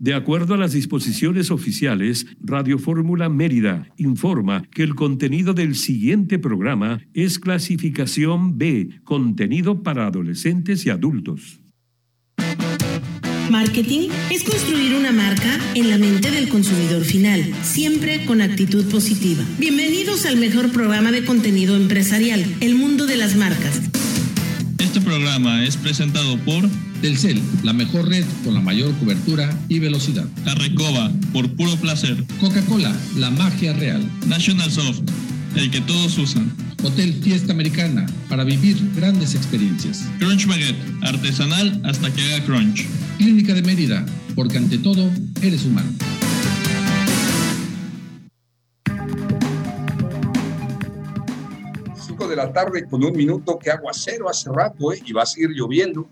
De acuerdo a las disposiciones oficiales, Radio Fórmula Mérida informa que el contenido del siguiente programa es clasificación B, contenido para adolescentes y adultos. Marketing es construir una marca en la mente del consumidor final, siempre con actitud positiva. Bienvenidos al mejor programa de contenido empresarial, El Mundo de las Marcas. Este programa es presentado por Telcel, la mejor red con la mayor cobertura y velocidad. La Recoba, por puro placer. Coca-Cola, la magia real. National Soft, el que todos usan. Hotel Fiesta Americana, para vivir grandes experiencias. Crunch Baguette, artesanal hasta que haga crunch. Clínica de Mérida, porque ante todo, eres humano. de la tarde con un minuto que aguacero hace rato, ¿eh? y va a seguir lloviendo.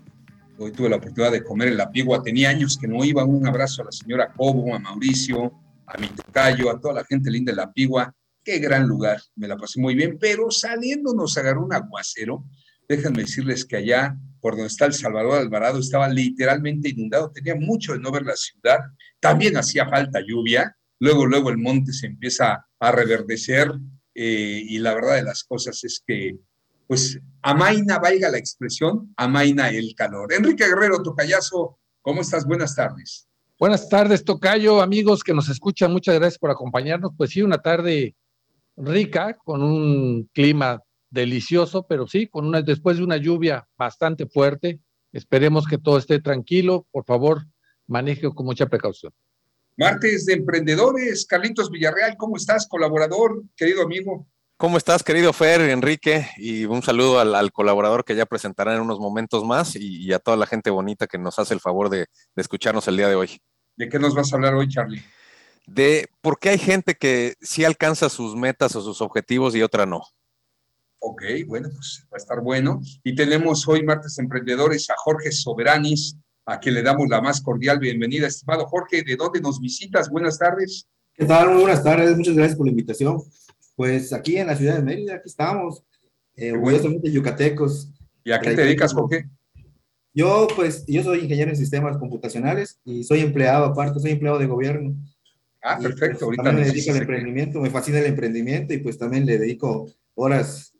Hoy tuve la oportunidad de comer en La Pigua, tenía años que no iba. Un abrazo a la señora Cobo, a Mauricio, a mi tocayo, a toda la gente linda de La Pigua. Qué gran lugar, me la pasé muy bien, pero saliendo nos agarró un aguacero. Déjenme decirles que allá, por donde está el Salvador Alvarado, estaba literalmente inundado. Tenía mucho de no ver la ciudad. También hacía falta lluvia. Luego, luego el monte se empieza a reverdecer eh, y la verdad de las cosas es que pues amaina, valga la expresión, amaina el calor. Enrique Guerrero, Tocayazo, ¿cómo estás? Buenas tardes. Buenas tardes, Tocayo, amigos que nos escuchan, muchas gracias por acompañarnos. Pues sí, una tarde rica, con un clima delicioso, pero sí, con una, después de una lluvia bastante fuerte. Esperemos que todo esté tranquilo. Por favor, maneje con mucha precaución. Martes de Emprendedores, Carlitos Villarreal, ¿cómo estás, colaborador, querido amigo? ¿Cómo estás, querido Fer, Enrique? Y un saludo al, colaborador que ya presentará en unos momentos más y, a toda la gente bonita que nos hace el favor de, escucharnos el día de hoy. ¿De qué nos vas a hablar hoy, Charlie? De por qué hay gente que sí alcanza sus metas o sus objetivos y otra no. Ok, bueno, pues va a estar bueno. Y tenemos hoy, martes emprendedores, a Jorge Soberanis, a quien le damos la más cordial bienvenida. Estimado Jorge, ¿de dónde nos visitas? Buenas tardes. ¿Qué tal? Muy buenas tardes, muchas gracias por la invitación. Pues aquí en la ciudad de Mérida, aquí estamos, eh, orgullosamente yucatecos. ¿Y a qué te dedicas, Jorge? Yo, pues, yo soy ingeniero en sistemas computacionales y soy empleado, aparte, soy empleado de gobierno. Ah, perfecto. Pues, también me dedico al emprendimiento, me fascina el emprendimiento y pues también le dedico horas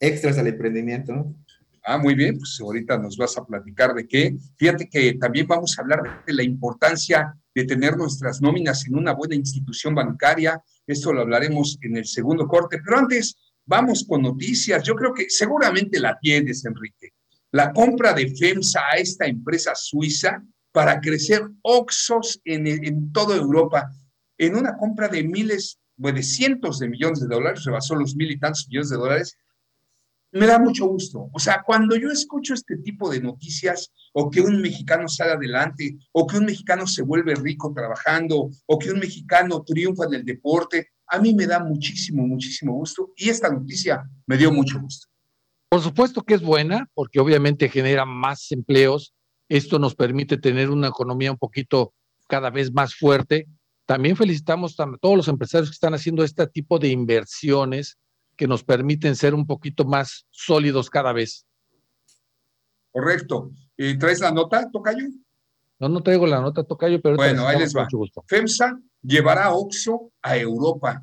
extras al emprendimiento, ¿no? Ah, muy bien, pues ahorita nos vas a platicar de qué. Fíjate que también vamos a hablar de la importancia de tener nuestras nóminas en una buena institución bancaria. Esto lo hablaremos en el segundo corte, pero antes vamos con noticias. Yo creo que seguramente la tienes, Enrique. La compra de FEMSA a esta empresa suiza para crecer Oxos en, toda Europa, en una compra de miles, bueno, de cientos de millones de dólares, rebasó los mil y tantos millones de dólares, me da mucho gusto. O sea, cuando yo escucho este tipo de noticias, o que un mexicano sale adelante, o que un mexicano se vuelve rico trabajando, o que un mexicano triunfa en el deporte, a mí me da muchísimo, muchísimo gusto. Y esta noticia me dio mucho gusto. Por supuesto que es buena, porque obviamente genera más empleos. Esto nos permite tener una economía un poquito cada vez más fuerte. También felicitamos a todos los empresarios que están haciendo este tipo de inversiones que nos permiten ser un poquito más sólidos cada vez. Correcto. ¿Y ¿Traes la nota, Tocayo? No, no traigo la nota, Tocayo, pero... Bueno, ahí les va. FEMSA llevará OXO a Europa.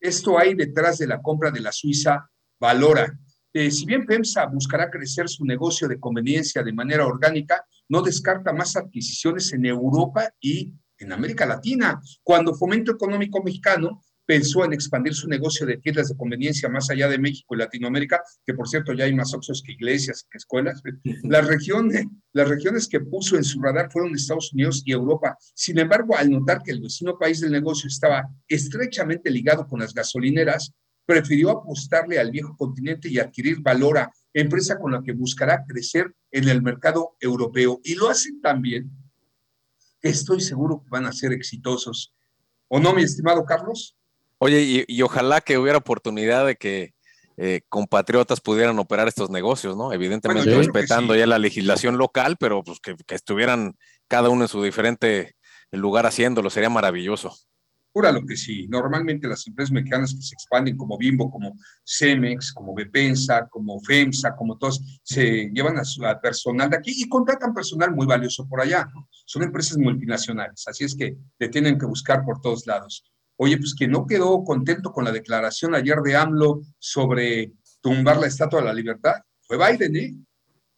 Esto hay detrás de la compra de la Suiza Valora. Eh, si bien FEMSA buscará crecer su negocio de conveniencia de manera orgánica, no descarta más adquisiciones en Europa y en América Latina. Cuando Fomento Económico Mexicano pensó en expandir su negocio de tiendas de conveniencia más allá de México y Latinoamérica, que por cierto ya hay más oxos que iglesias, que escuelas. Las regiones, las regiones que puso en su radar fueron Estados Unidos y Europa. Sin embargo, al notar que el vecino país del negocio estaba estrechamente ligado con las gasolineras, prefirió apostarle al viejo continente y adquirir Valora, empresa con la que buscará crecer en el mercado europeo. Y lo hacen también. Estoy seguro que van a ser exitosos. ¿O no, mi estimado Carlos? Oye, y, ojalá que hubiera oportunidad de que eh, compatriotas pudieran operar estos negocios, ¿no? Evidentemente respetando ya la legislación local, pero pues que, estuvieran cada uno en su diferente lugar haciéndolo, sería maravilloso. Júralo que sí. Normalmente las empresas mexicanas que se expanden como Bimbo, como Cemex, como Bepensa, como FEMSA, como todos, se llevan a su personal de aquí y contratan personal muy valioso por allá. Son empresas multinacionales, así es que te tienen que buscar por todos lados. Oye, pues que no quedó contento con la declaración ayer de AMLO sobre tumbar la Estatua de la Libertad, fue Biden, ¿eh?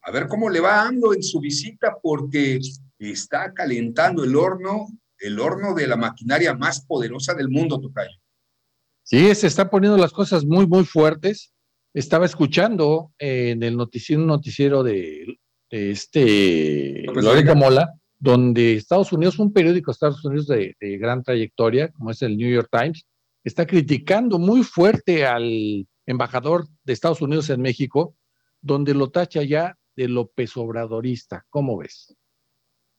A ver cómo le va a AMLO en su visita porque está calentando el horno el horno de la maquinaria más poderosa del mundo, Tocayo. Sí, se están poniendo las cosas muy, muy fuertes. Estaba escuchando en el noticiero, noticiero de, este Lorenzo Mola, donde Estados Unidos, un periódico de Estados Unidos de, gran trayectoria, como es el New York Times, está criticando muy fuerte al embajador de Estados Unidos en México, donde lo tacha ya de López Obradorista. ¿Cómo ves?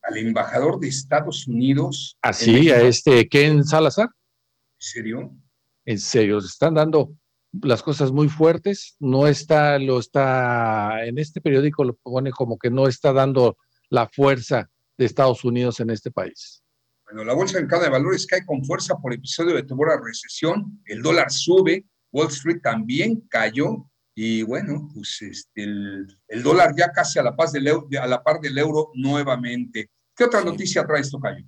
al embajador de Estados Unidos. Así, a este Ken Salazar. ¿En serio? En serio, se están dando las cosas muy fuertes. No está, lo está, en este periódico lo pone como que no está dando la fuerza de Estados Unidos en este país. Bueno, la bolsa mercado de valores cae con fuerza por episodio de temor recesión, el dólar sube, Wall Street también cayó, y bueno, pues este, el, dólar ya casi a la, paz del, a la par del euro nuevamente. ¿Qué otra noticia trae esto, Cayo?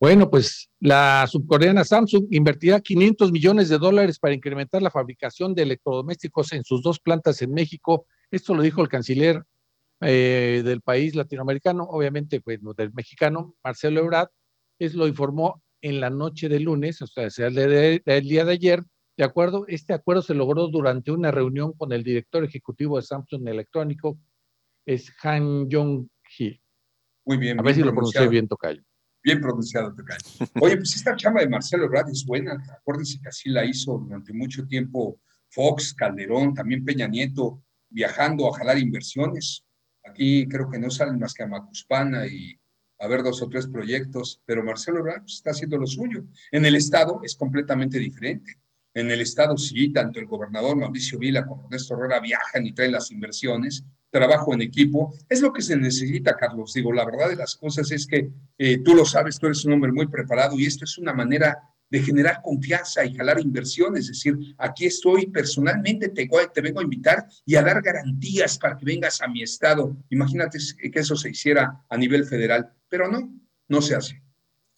Bueno, pues la subcoreana Samsung invertirá 500 millones de dólares para incrementar la fabricación de electrodomésticos en sus dos plantas en México. Esto lo dijo el canciller eh, del país latinoamericano, obviamente pues, del mexicano, Marcelo Ebrard. Es lo informó en la noche de lunes, o sea, el, el día de ayer. De acuerdo, este acuerdo se logró durante una reunión con el director ejecutivo de Samsung Electrónico, es Han Jong-hee. Muy bien. A ver si lo pronuncié bien, Tocayo. Bien pronunciado, Tocayo. Oye, pues esta chama de Marcelo Ebrard es buena. Acuérdense que así la hizo durante mucho tiempo Fox, Calderón, también Peña Nieto, viajando a jalar inversiones. Aquí creo que no salen más que a Macuspana y a ver dos o tres proyectos, pero Marcelo Ebrard pues, está haciendo lo suyo. En el Estado es completamente diferente. En el Estado sí, tanto el gobernador Mauricio Vila como Ernesto Herrera viajan y traen las inversiones, trabajo en equipo. Es lo que se necesita, Carlos. Digo, la verdad de las cosas es que eh, tú lo sabes, tú eres un hombre muy preparado y esto es una manera de generar confianza y jalar inversión. Es decir, aquí estoy personalmente, te, te vengo a invitar y a dar garantías para que vengas a mi estado. Imagínate que eso se hiciera a nivel federal, pero no, no se hace.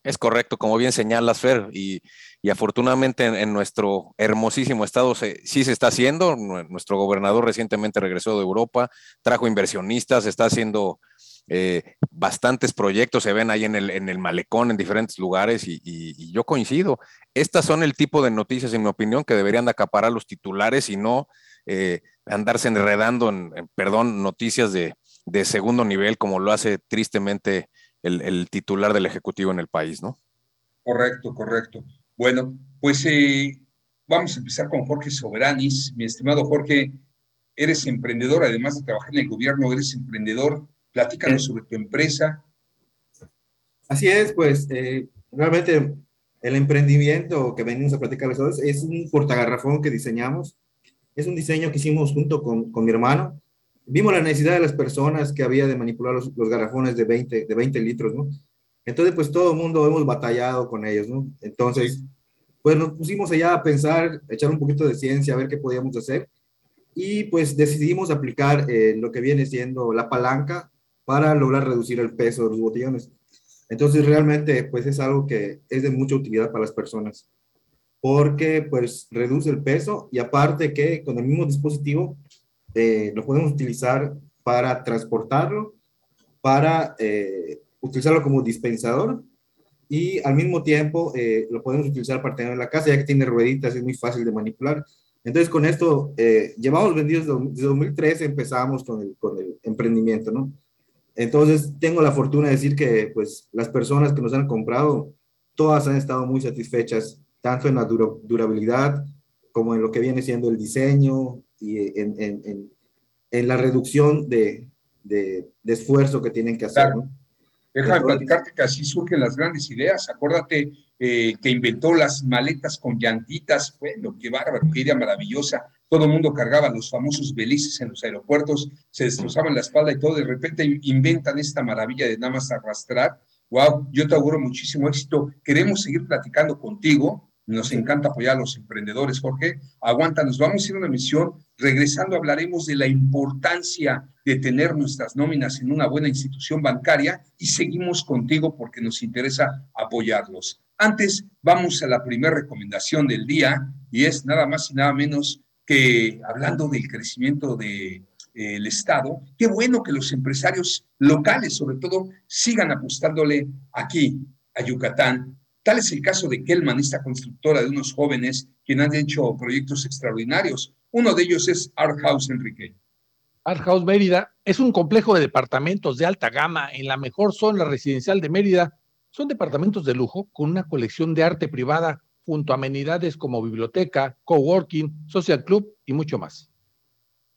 Es correcto, como bien señalas, Fer, y, afortunadamente en, nuestro hermosísimo estado sí se está haciendo. Nuestro gobernador recientemente regresó de Europa, trajo inversionistas, está haciendo eh, bastantes proyectos, se ven ahí en el, en el malecón, en diferentes lugares, y, yo coincido. Estas son el tipo de noticias, en mi opinión, que deberían acaparar los titulares y no eh, andarse enredando en, perdón, noticias de, de segundo nivel, como lo hace tristemente el, titular del Ejecutivo en el país, ¿no? Correcto, correcto. Bueno, pues eh, vamos a empezar con Jorge Soberanis. Mi estimado Jorge, eres emprendedor, además de trabajar en el gobierno, eres emprendedor. Platícanos sobre tu empresa. Así es, pues eh, realmente el emprendimiento que venimos a platicar hoy es un portagarrafón que diseñamos. Es un diseño que hicimos junto con, con mi hermano vimos la necesidad de las personas que había de manipular los, garrafones de 20, de 20 litros, ¿no? Entonces, pues todo el mundo hemos batallado con ellos, ¿no? Entonces, pues nos pusimos allá a pensar, echar un poquito de ciencia, a ver qué podíamos hacer. Y pues decidimos aplicar eh, lo que viene siendo la palanca para lograr reducir el peso de los botellones. Entonces, realmente, pues es algo que es de mucha utilidad para las personas, porque pues reduce el peso y aparte que con el mismo dispositivo eh, lo podemos utilizar para transportarlo, para eh, utilizarlo como dispensador y al mismo tiempo eh, lo podemos utilizar para tener en la casa, ya que tiene rueditas, es muy fácil de manipular. Entonces, con esto, llevamos vendidos desde 2013, empezamos con el, con el emprendimiento, ¿no? Entonces, tengo la fortuna de decir que, pues, las personas que nos han comprado, todas han estado muy satisfechas, tanto en la durabilidad como en lo que viene siendo el diseño, y en, en, en la reducción de, de, esfuerzo que tienen que hacer. ¿no? Déjame platicarte que así surgen las grandes ideas. Acuérdate eh, que inventó las maletas con llantitas. Bueno, qué bárbaro, qué idea maravillosa. Todo el mundo cargaba los famosos belices en los aeropuertos, se destrozaban la espalda y todo. De repente inventan esta maravilla de nada más arrastrar Wow, yo te auguro muchísimo éxito. Queremos seguir platicando contigo. Nos encanta apoyar a los emprendedores, Jorge. Aguanta, nos vamos a ir a una misión. Regresando hablaremos de la importancia de tener nuestras nóminas en una buena institución bancaria y seguimos contigo porque nos interesa apoyarlos. Antes, vamos a la primera recomendación del día y es nada más y nada menos que hablando del crecimiento del de, el Estado, qué bueno que los empresarios locales, sobre todo, sigan apostándole aquí a Yucatán. Tal es el caso de Kelman, esta constructora de unos jóvenes quienes han hecho proyectos extraordinarios. Uno de ellos es Art House, Enrique. Art House Mérida es un complejo de departamentos de alta gama en la mejor zona residencial de Mérida son departamentos de lujo con una colección de arte privada junto a amenidades como biblioteca, coworking, social club y mucho más.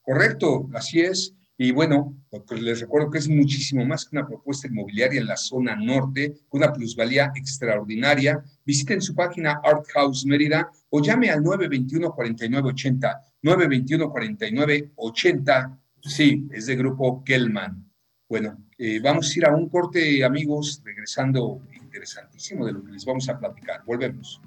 Correcto, así es. Y bueno, les recuerdo que es muchísimo más que una propuesta inmobiliaria en la zona norte, con una plusvalía extraordinaria. Visiten su página Art House Mérida o llame al 921-4980. 921-4980, sí, es de grupo Kellman. Bueno, eh, vamos a ir a un corte, amigos, regresando interesantísimo de lo que les vamos a platicar. Volvemos.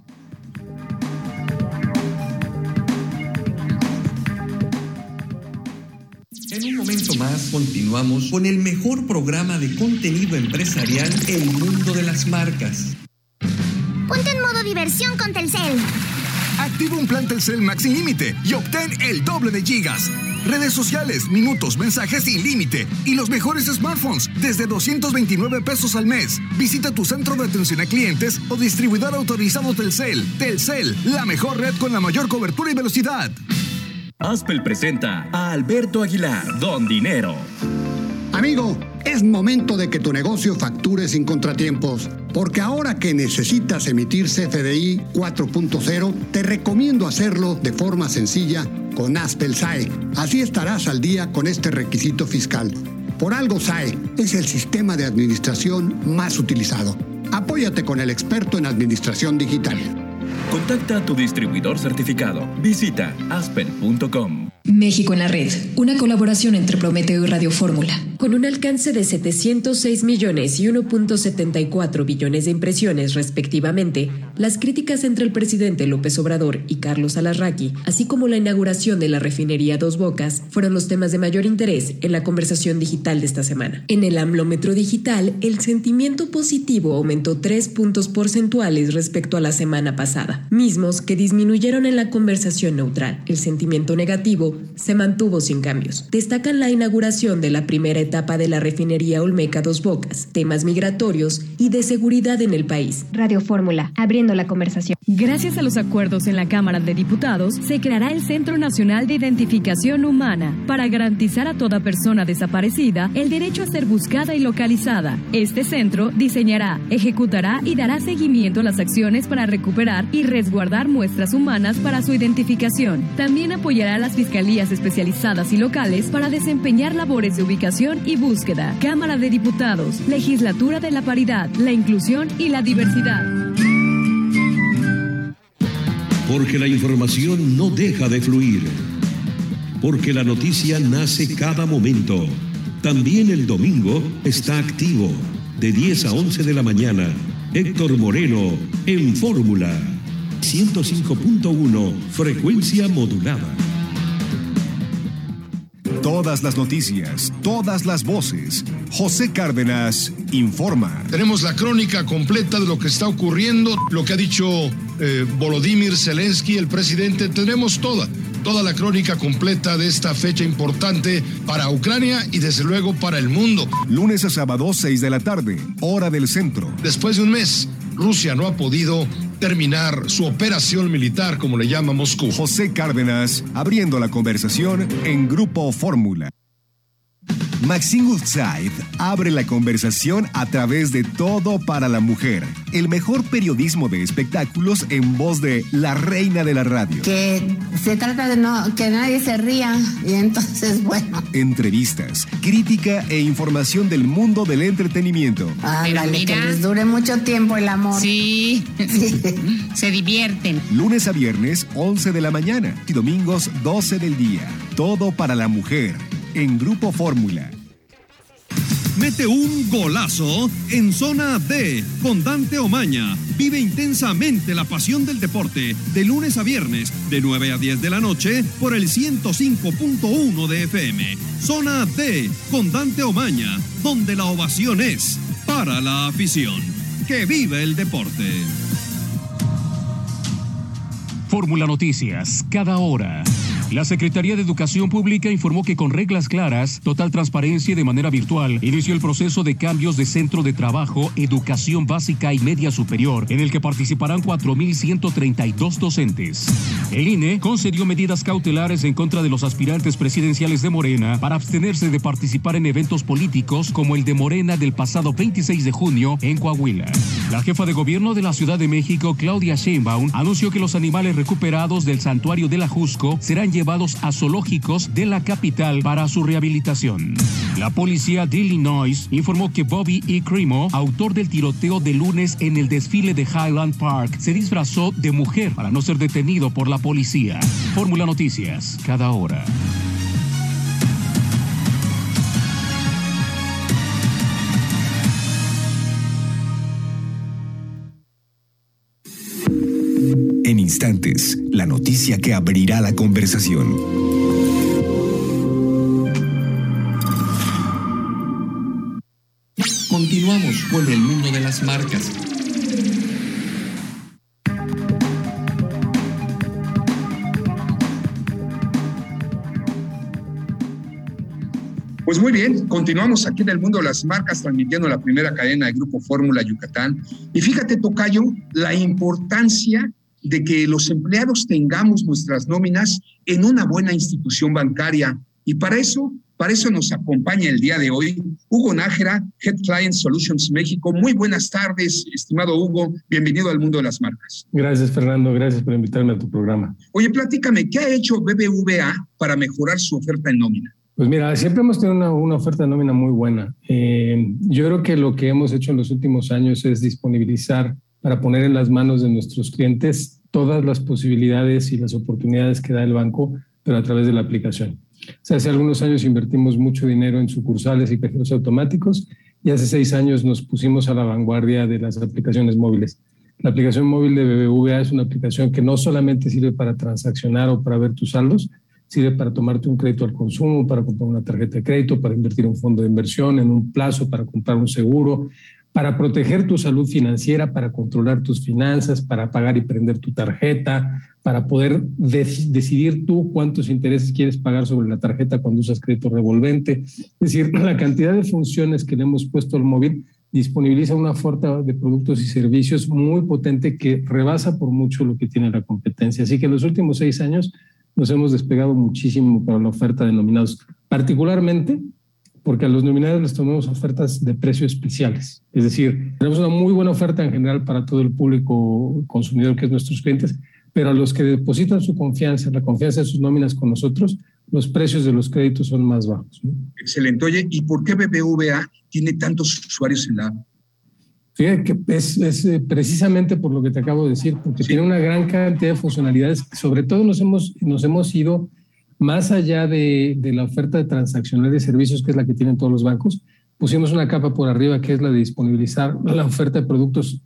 En un momento más continuamos con el mejor programa de contenido empresarial El Mundo de las Marcas. Ponte en modo diversión con Telcel. Activa un plan Telcel Max sin límite y obtén el doble de gigas. Redes sociales, minutos, mensajes sin límite y los mejores smartphones desde 229 pesos al mes. Visita tu centro de atención a clientes o distribuidor autorizado Telcel. Telcel, la mejor red con la mayor cobertura y velocidad. Aspel presenta a Alberto Aguilar, Don Dinero. Amigo, es momento de que tu negocio facture sin contratiempos, porque ahora que necesitas emitir CFDI 4.0, te recomiendo hacerlo de forma sencilla con Aspel SAE. Así estarás al día con este requisito fiscal. Por algo SAE es el sistema de administración más utilizado. Apóyate con el experto en administración digital. Contacta a tu distribuidor certificado. Visita aspen.com. México en la Red, una colaboración entre Prometeo y Radio Fórmula. Con un alcance de 706 millones y 1.74 billones de impresiones respectivamente, las críticas entre el presidente López Obrador y Carlos Alarraqui, así como la inauguración de la refinería Dos Bocas, fueron los temas de mayor interés en la conversación digital de esta semana. En el amplómetro digital, el sentimiento positivo aumentó 3 puntos porcentuales respecto a la semana pasada, mismos que disminuyeron en la conversación neutral. El sentimiento negativo se mantuvo sin cambios. Destacan la inauguración de la primera etapa de la refinería Olmeca Dos Bocas, temas migratorios y de seguridad en el país. Radio Fórmula, abriendo la conversación. Gracias a los acuerdos en la Cámara de Diputados, se creará el Centro Nacional de Identificación Humana para garantizar a toda persona desaparecida el derecho a ser buscada y localizada. Este centro diseñará, ejecutará y dará seguimiento a las acciones para recuperar y resguardar muestras humanas para su identificación. También apoyará a las fiscalías especializadas y locales para desempeñar labores de ubicación y búsqueda. Cámara de Diputados, Legislatura de la Paridad, la Inclusión y la Diversidad. Porque la información no deja de fluir. Porque la noticia nace cada momento. También el domingo está activo. De 10 a 11 de la mañana. Héctor Moreno en Fórmula. 105.1 frecuencia modulada. Todas las noticias, todas las voces. José Cárdenas informa. Tenemos la crónica completa de lo que está ocurriendo, lo que ha dicho eh, Volodymyr Zelensky, el presidente. Tenemos toda, toda la crónica completa de esta fecha importante para Ucrania y desde luego para el mundo. Lunes a sábado, 6 de la tarde, hora del centro. Después de un mes, Rusia no ha podido terminar su operación militar, como le llama Moscú. José Cárdenas, abriendo la conversación en Grupo Fórmula. Maxine Woodside abre la conversación a través de Todo para la Mujer, el mejor periodismo de espectáculos en voz de la reina de la radio. Que se trata de no, que nadie se ría y entonces, bueno. Entrevistas, crítica e información del mundo del entretenimiento. Ándale, que les dure mucho tiempo el amor. Sí, sí. se divierten. Lunes a viernes, 11 de la mañana y domingos, 12 del día. Todo para la mujer en Grupo Fórmula. mete un golazo en zona D con Dante Omaña. Vive intensamente la pasión del deporte de lunes a viernes de 9 a 10 de la noche por el 105.1 de FM. Zona D con Dante Omaña, donde la ovación es para la afición. Que vive el deporte. Fórmula Noticias, cada hora. La Secretaría de Educación Pública informó que con reglas claras, total transparencia y de manera virtual, inició el proceso de cambios de centro de trabajo, educación básica y media superior, en el que participarán 4.132 docentes. El INE concedió medidas cautelares en contra de los aspirantes presidenciales de Morena para abstenerse de participar en eventos políticos como el de Morena del pasado 26 de junio en Coahuila. La jefa de gobierno de la Ciudad de México, Claudia Sheinbaum, anunció que los animales recuperados del santuario de la Jusco serán llevados a zoológicos de la capital para su rehabilitación. La policía de Illinois informó que Bobby E. Crimo, autor del tiroteo de lunes en el desfile de Highland Park, se disfrazó de mujer para no ser detenido por la policía. Fórmula Noticias, cada hora. En instantes, la noticia que abrirá la conversación. Continuamos con el mundo de las marcas. Pues muy bien, continuamos aquí en el mundo de las marcas transmitiendo la primera cadena de Grupo Fórmula Yucatán. Y fíjate, Tocayo, la importancia de que los empleados tengamos nuestras nóminas en una buena institución bancaria. Y para eso, para eso nos acompaña el día de hoy Hugo Nájera, Head Client Solutions México. Muy buenas tardes, estimado Hugo. Bienvenido al mundo de las marcas. Gracias, Fernando. Gracias por invitarme a tu programa. Oye, platícame, ¿qué ha hecho BBVA para mejorar su oferta en nómina? Pues mira, siempre hemos tenido una, una oferta de nómina muy buena. Eh, yo creo que lo que hemos hecho en los últimos años es disponibilizar para poner en las manos de nuestros clientes todas las posibilidades y las oportunidades que da el banco, pero a través de la aplicación. Hace algunos años invertimos mucho dinero en sucursales y cajeros automáticos y hace seis años nos pusimos a la vanguardia de las aplicaciones móviles. La aplicación móvil de BBVA es una aplicación que no solamente sirve para transaccionar o para ver tus saldos, sirve para tomarte un crédito al consumo, para comprar una tarjeta de crédito, para invertir un fondo de inversión, en un plazo, para comprar un seguro, para proteger tu salud financiera, para controlar tus finanzas, para pagar y prender tu tarjeta, para poder decidir tú cuántos intereses quieres pagar sobre la tarjeta cuando usas crédito revolvente. Es decir, la cantidad de funciones que le hemos puesto al móvil disponibiliza una oferta de productos y servicios muy potente que rebasa por mucho lo que tiene la competencia. Así que en los últimos seis años nos hemos despegado muchísimo para la oferta de nominados, particularmente porque a los nominados les tomamos ofertas de precios especiales. Es decir, tenemos una muy buena oferta en general para todo el público consumidor que es nuestros clientes, pero a los que depositan su confianza, la confianza de sus nóminas con nosotros, los precios de los créditos son más bajos. Excelente. Oye, ¿y por qué BBVA tiene tantos usuarios en la app? Fíjate que es, es, eh, precisamente por lo que te acabo de decir, porque tiene una gran cantidad de funcionalidades. Sobre todo nos hemos, nos hemos ido más allá de, de, la oferta de transaccional de servicios, que es la que tienen todos los bancos, pusimos una capa por arriba que es la de disponibilizar la oferta de productos.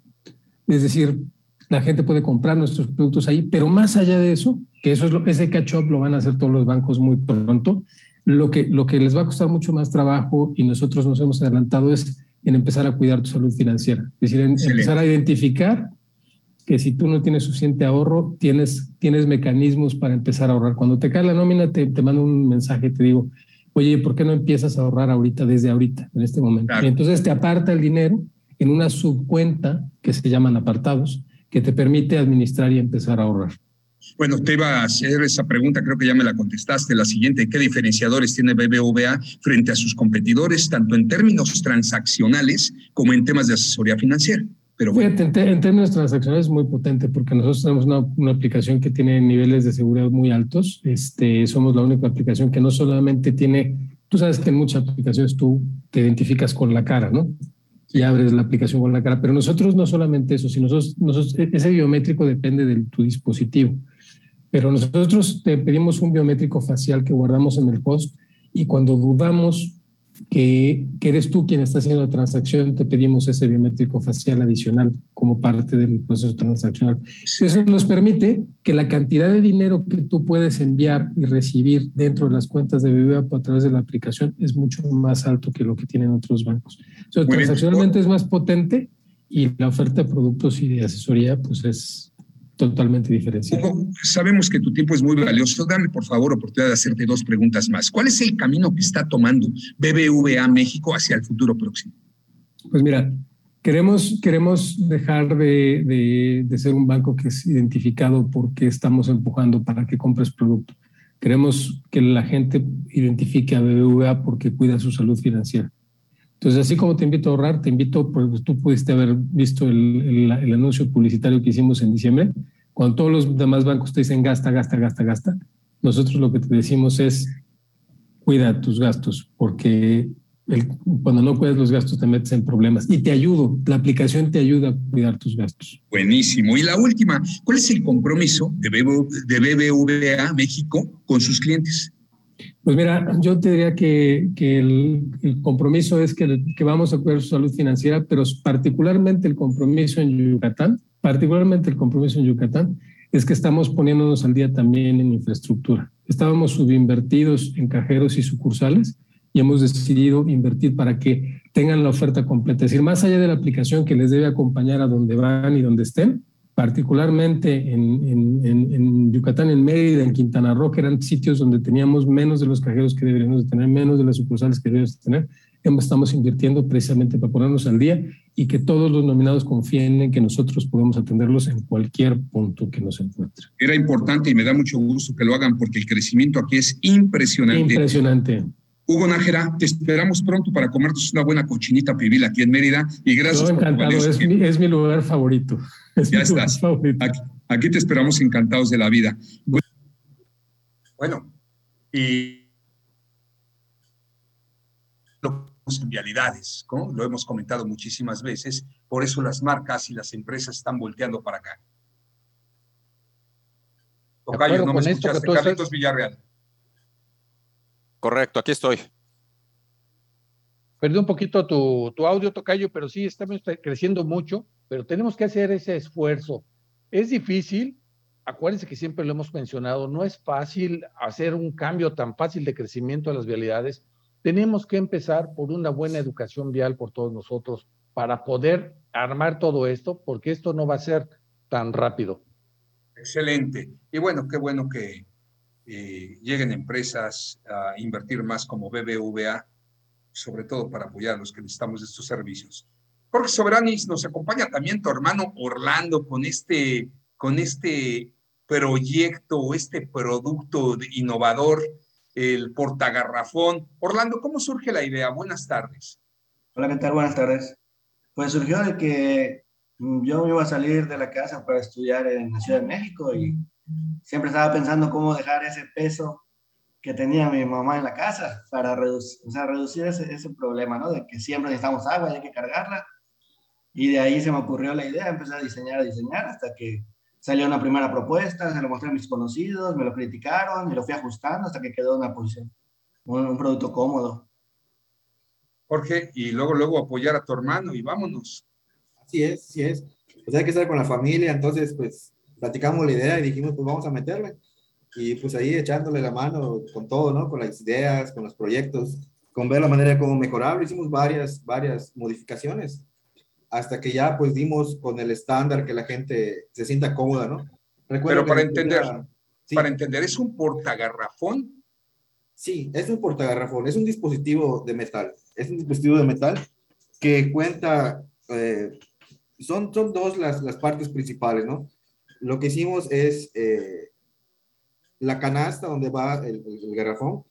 Es decir, la gente puede comprar nuestros productos ahí, pero más allá de eso, que eso es lo, ese catch-up lo van a hacer todos los bancos muy pronto, lo que, lo que les va a costar mucho más trabajo y nosotros nos hemos adelantado es en empezar a cuidar tu salud financiera. Es decir, en empezar a identificar que si tú no tienes suficiente ahorro, tienes, tienes mecanismos para empezar a ahorrar. Cuando te cae la nómina, te, te mando un mensaje, te digo, oye, ¿por qué no empiezas a ahorrar ahorita, desde ahorita, en este momento? Y entonces te aparta el dinero en una subcuenta que se llaman apartados, que te permite administrar y empezar a ahorrar. Bueno, te iba a hacer esa pregunta, creo que ya me la contestaste, la siguiente, ¿qué diferenciadores tiene BBVA frente a sus competidores, tanto en términos transaccionales como en temas de asesoría financiera? Pero Fíjate, en, en, términos transaccionales es muy potente porque nosotros tenemos una, una, aplicación que tiene niveles de seguridad muy altos. Este, somos la única aplicación que no solamente tiene, tú sabes que en muchas aplicaciones tú te identificas con la cara, ¿no? Y abres la aplicación con la cara, pero nosotros no solamente eso, sino nosotros, nosotros ese biométrico depende de tu dispositivo. Pero nosotros te pedimos un biométrico facial que guardamos en el host y cuando dudamos que, que, eres tú quien está haciendo la transacción, te pedimos ese biométrico facial adicional como parte del proceso transaccional. Eso nos permite que la cantidad de dinero que tú puedes enviar y recibir dentro de las cuentas de BBVA a través de la aplicación es mucho más alto que lo que tienen otros bancos. Entonces, transaccionalmente es más potente y la oferta de productos y de asesoría pues es totalmente diferenciada. Sabemos que tu tiempo es muy valioso. Dame, por favor, oportunidad de hacerte dos preguntas más. ¿Cuál es el camino que está tomando BBVA México hacia el futuro próximo? Pues mira, queremos, queremos dejar de, de, de ser un banco que es identificado porque estamos empujando para que compres producto. Queremos que la gente identifique a BBVA porque cuida su salud financiera. Entonces, así como te invito a ahorrar, te invito, pues tú pudiste haber visto el, anuncio publicitario que hicimos en diciembre, cuando todos los demás bancos te dicen gasta, gasta, gasta, gasta, nosotros lo que te decimos es cuida tus gastos, porque cuando no cuidas los gastos te metes en problemas. Y te ayudo, la aplicación te ayuda a cuidar tus gastos. Buenísimo. Y la última, ¿cuál es el compromiso de BBVA México con sus clientes? Pues mira, yo te diría que, que el, compromiso es que, que, vamos a cuidar su salud financiera, pero particularmente el compromiso en Yucatán, particularmente el compromiso en Yucatán, es que estamos poniéndonos al día también en infraestructura. Estábamos subinvertidos en cajeros y sucursales y hemos decidido invertir para que tengan la oferta completa. Es decir, más allá de la aplicación que les debe acompañar a donde van y donde estén, particularmente en, en, en, Yucatán, en Mérida, en Quintana Roo, que eran sitios donde teníamos menos de los cajeros que deberíamos de tener, menos de las sucursales que deberíamos de tener, estamos invirtiendo precisamente para ponernos al día y que todos los nominados confíen en que nosotros podemos atenderlos en cualquier punto que nos encuentren. Era importante y me da mucho gusto que lo hagan porque el crecimiento aquí es impresionante. Impresionante. Hugo Nájera, te esperamos pronto para comernos una buena cochinita pibil aquí en Mérida y gracias. Yo encantado, es mi, es mi lugar favorito. Ya estás. Aquí, te esperamos encantados de la vida. Bueno, y en vialidades, ¿no? lo hemos comentado muchísimas veces, por eso las marcas y las empresas están volteando para acá. Tocayo, no me escuchaste, Carlitos Villarreal. Correcto, aquí estoy. Perdí un poquito tu, tu audio, Tocayo, pero sí, estamos creciendo mucho pero tenemos que hacer ese esfuerzo. Es difícil, acuérdense que siempre lo hemos mencionado, no es fácil hacer un cambio tan fácil de crecimiento a las vialidades. Tenemos que empezar por una buena educación vial por todos nosotros para poder armar todo esto, porque esto no va a ser tan rápido. Excelente. Y bueno, qué bueno que eh, lleguen empresas a invertir más como BBVA, sobre todo para apoyar a los que necesitamos estos servicios. Jorge Soberanis, nos acompaña también tu hermano Orlando con este, con este proyecto, este producto innovador, el portagarrafón. Orlando, ¿cómo surge la idea? Buenas tardes. Hola, ¿qué tal? Buenas tardes. Pues surgió de que mm, yo me iba a salir de la casa para estudiar en la Ciudad de México y siempre estaba pensando cómo dejar ese peso que tenía mi mamá en la casa para reducir, o sea, reducir ese, ese problema, ¿no? De que siempre necesitamos agua y hay que cargarla y de ahí se me ocurrió la idea, empecé a diseñar, a diseñar, hasta que salió una primera propuesta, se lo mostré a mis conocidos, me lo criticaron y lo fui ajustando hasta que quedó una posición, un, producto cómodo. Jorge, y luego, luego apoyar a tu hermano y vámonos. Así es, así es. Pues hay que estar con la familia, entonces pues platicamos la idea y dijimos pues vamos a meterle. Y pues ahí echándole la mano con todo, ¿no? Con las ideas, con los proyectos, con ver la manera de cómo mejorarlo. Hicimos varias, varias modificaciones hasta que ya pues dimos con el estándar que la gente se sienta cómoda, ¿no? Pero para entender, para entender, ¿es un portagarrafón? Sí, es un portagarrafón, es un dispositivo de metal, es un dispositivo de metal que cuenta, eh, son, son dos las, las, partes principales, ¿no? Lo que hicimos es eh, la canasta donde va el, el, el garrafón,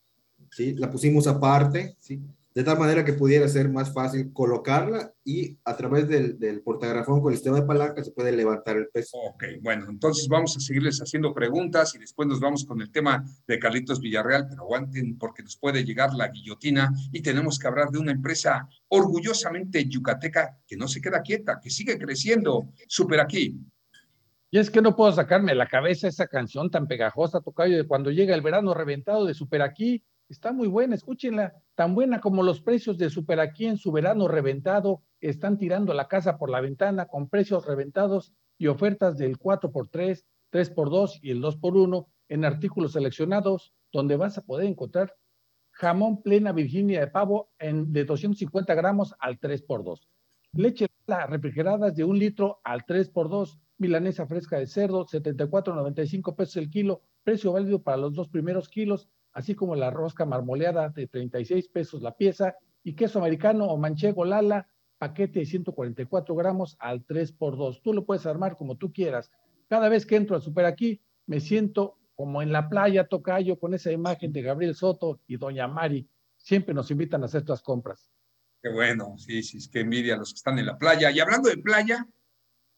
¿sí? La pusimos aparte, ¿sí? De tal manera que pudiera ser más fácil colocarla y a través del, del portagrafón con el sistema de palanca se puede levantar el peso. Ok, bueno, entonces vamos a seguirles haciendo preguntas y después nos vamos con el tema de Carlitos Villarreal, pero aguanten porque nos puede llegar la guillotina y tenemos que hablar de una empresa orgullosamente yucateca que no se queda quieta, que sigue creciendo. Super aquí. Y es que no puedo sacarme la cabeza esa canción tan pegajosa, Tocayo, de cuando llega el verano reventado de Super aquí. Está muy buena, escúchenla. Tan buena como los precios de Super aquí en su verano reventado, están tirando la casa por la ventana con precios reventados y ofertas del 4x3, 3x2 y el 2x1 en artículos seleccionados, donde vas a poder encontrar jamón plena Virginia de pavo en, de 250 gramos al 3x2, leche refrigerada de un litro al 3x2, milanesa fresca de cerdo, 74.95 pesos el kilo, precio válido para los dos primeros kilos, así como la rosca marmoleada de 36 pesos la pieza y queso americano o manchego Lala, paquete de 144 gramos al 3x2. Tú lo puedes armar como tú quieras. Cada vez que entro al super aquí, me siento como en la playa Tocayo con esa imagen de Gabriel Soto y Doña Mari. Siempre nos invitan a hacer estas compras. Qué bueno, sí, sí, es que envidia a los que están en la playa. Y hablando de playa,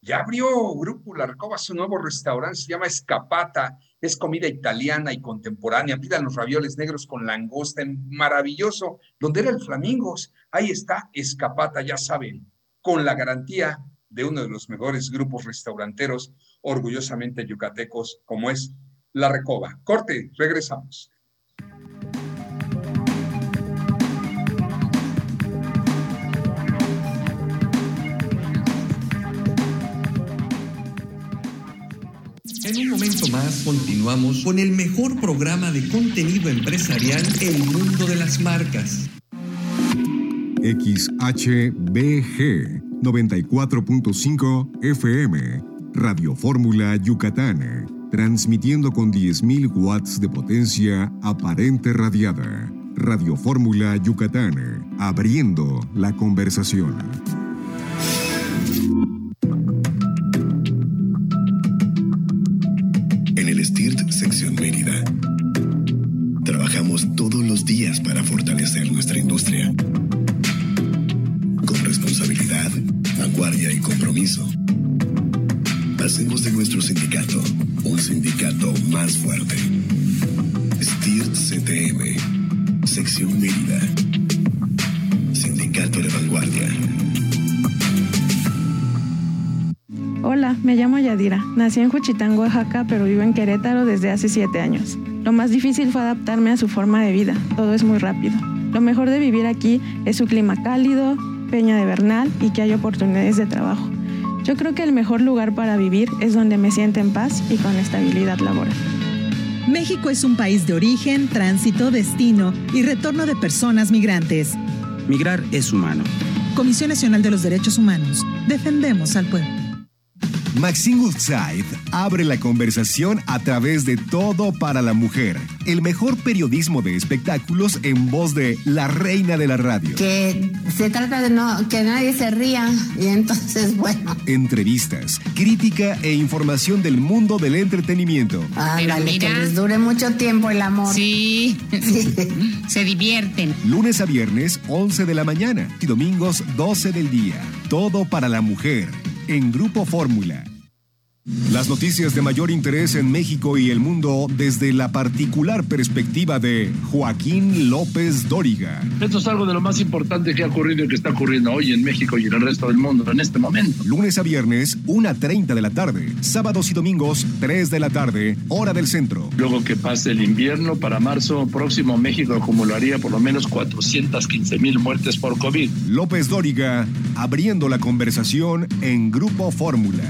ya abrió Grupo La su nuevo restaurante, se llama Escapata, es comida italiana y contemporánea. Pidan los ravioles negros con langosta, maravilloso, donde era el Flamingos. Ahí está Escapata, ya saben, con la garantía de uno de los mejores grupos restauranteros orgullosamente yucatecos, como es La Recoba. Corte, regresamos. Momento más continuamos con el mejor programa de contenido empresarial El Mundo de las Marcas. XHBG 94.5 FM Radio Fórmula Yucatán, transmitiendo con 10.000 watts de potencia aparente radiada. Radio Fórmula Yucatán, abriendo la conversación. Sección Mérida, trabajamos todos los días para fortalecer nuestra industria. Con responsabilidad, vanguardia y compromiso. Hacemos de nuestro sindicato un sindicato más fuerte. STIRT CTM, Sección Mérida. Yadira. Nací en Juchitán, Oaxaca, pero vivo en Querétaro desde hace siete años. Lo más difícil fue adaptarme a su forma de vida. Todo es muy rápido. Lo mejor de vivir aquí es su clima cálido, peña de Bernal y que hay oportunidades de trabajo. Yo creo que el mejor lugar para vivir es donde me siento en paz y con estabilidad laboral. México es un país de origen, tránsito, destino y retorno de personas migrantes. Migrar es humano. Comisión Nacional de los Derechos Humanos. Defendemos al pueblo. Maxine Woodside abre la conversación a través de Todo para la Mujer, el mejor periodismo de espectáculos en voz de la reina de la radio. Que se trata de no, que nadie se ría y entonces, bueno. Entrevistas, crítica e información del mundo del entretenimiento. Ándale, que les dure mucho tiempo el amor. Sí, se divierten. Lunes a viernes, 11 de la mañana y domingos, 12 del día. Todo para la mujer en Grupo Fórmula. Las noticias de mayor interés en México y el mundo desde la particular perspectiva de Joaquín López Dóriga. Esto es algo de lo más importante que ha ocurrido y que está ocurriendo hoy en México y en el resto del mundo en este momento. Lunes a viernes, 1.30 de la tarde. Sábados y domingos, 3 de la tarde, hora del centro. Luego que pase el invierno, para marzo próximo, México acumularía por lo menos 415 mil muertes por COVID. López Dóriga, abriendo la conversación en Grupo Fórmula.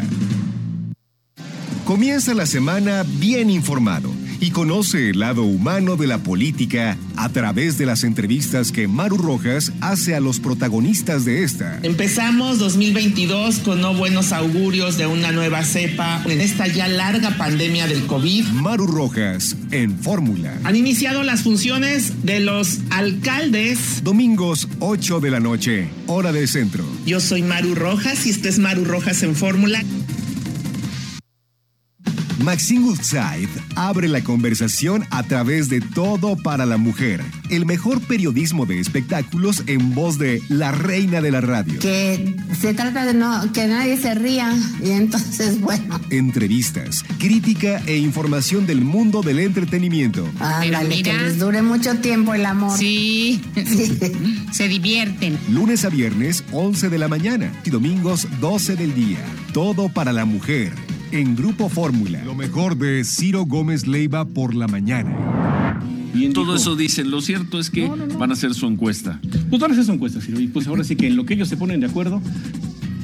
Comienza la semana bien informado y conoce el lado humano de la política a través de las entrevistas que Maru Rojas hace a los protagonistas de esta. Empezamos 2022 con no buenos augurios de una nueva cepa en esta ya larga pandemia del COVID. Maru Rojas en Fórmula. Han iniciado las funciones de los alcaldes. Domingos 8 de la noche, hora del centro. Yo soy Maru Rojas y este es Maru Rojas en Fórmula. Maxine Woodside abre la conversación a través de Todo para la Mujer, el mejor periodismo de espectáculos en voz de la reina de la radio. Que se trata de no, que nadie se ría y entonces, bueno. Entrevistas, crítica e información del mundo del entretenimiento. Ándale, que les dure mucho tiempo el amor. Sí, se divierten. Lunes a viernes, 11 de la mañana y domingos, 12 del día. Todo para la mujer en Grupo Fórmula. Lo mejor de Ciro Gómez Leiva por la mañana. Todo eso dicen. Lo cierto es que van a hacer su encuesta. Pues van a hacer su encuesta, Ciro. Y pues ahora sí que en lo que ellos se ponen de acuerdo,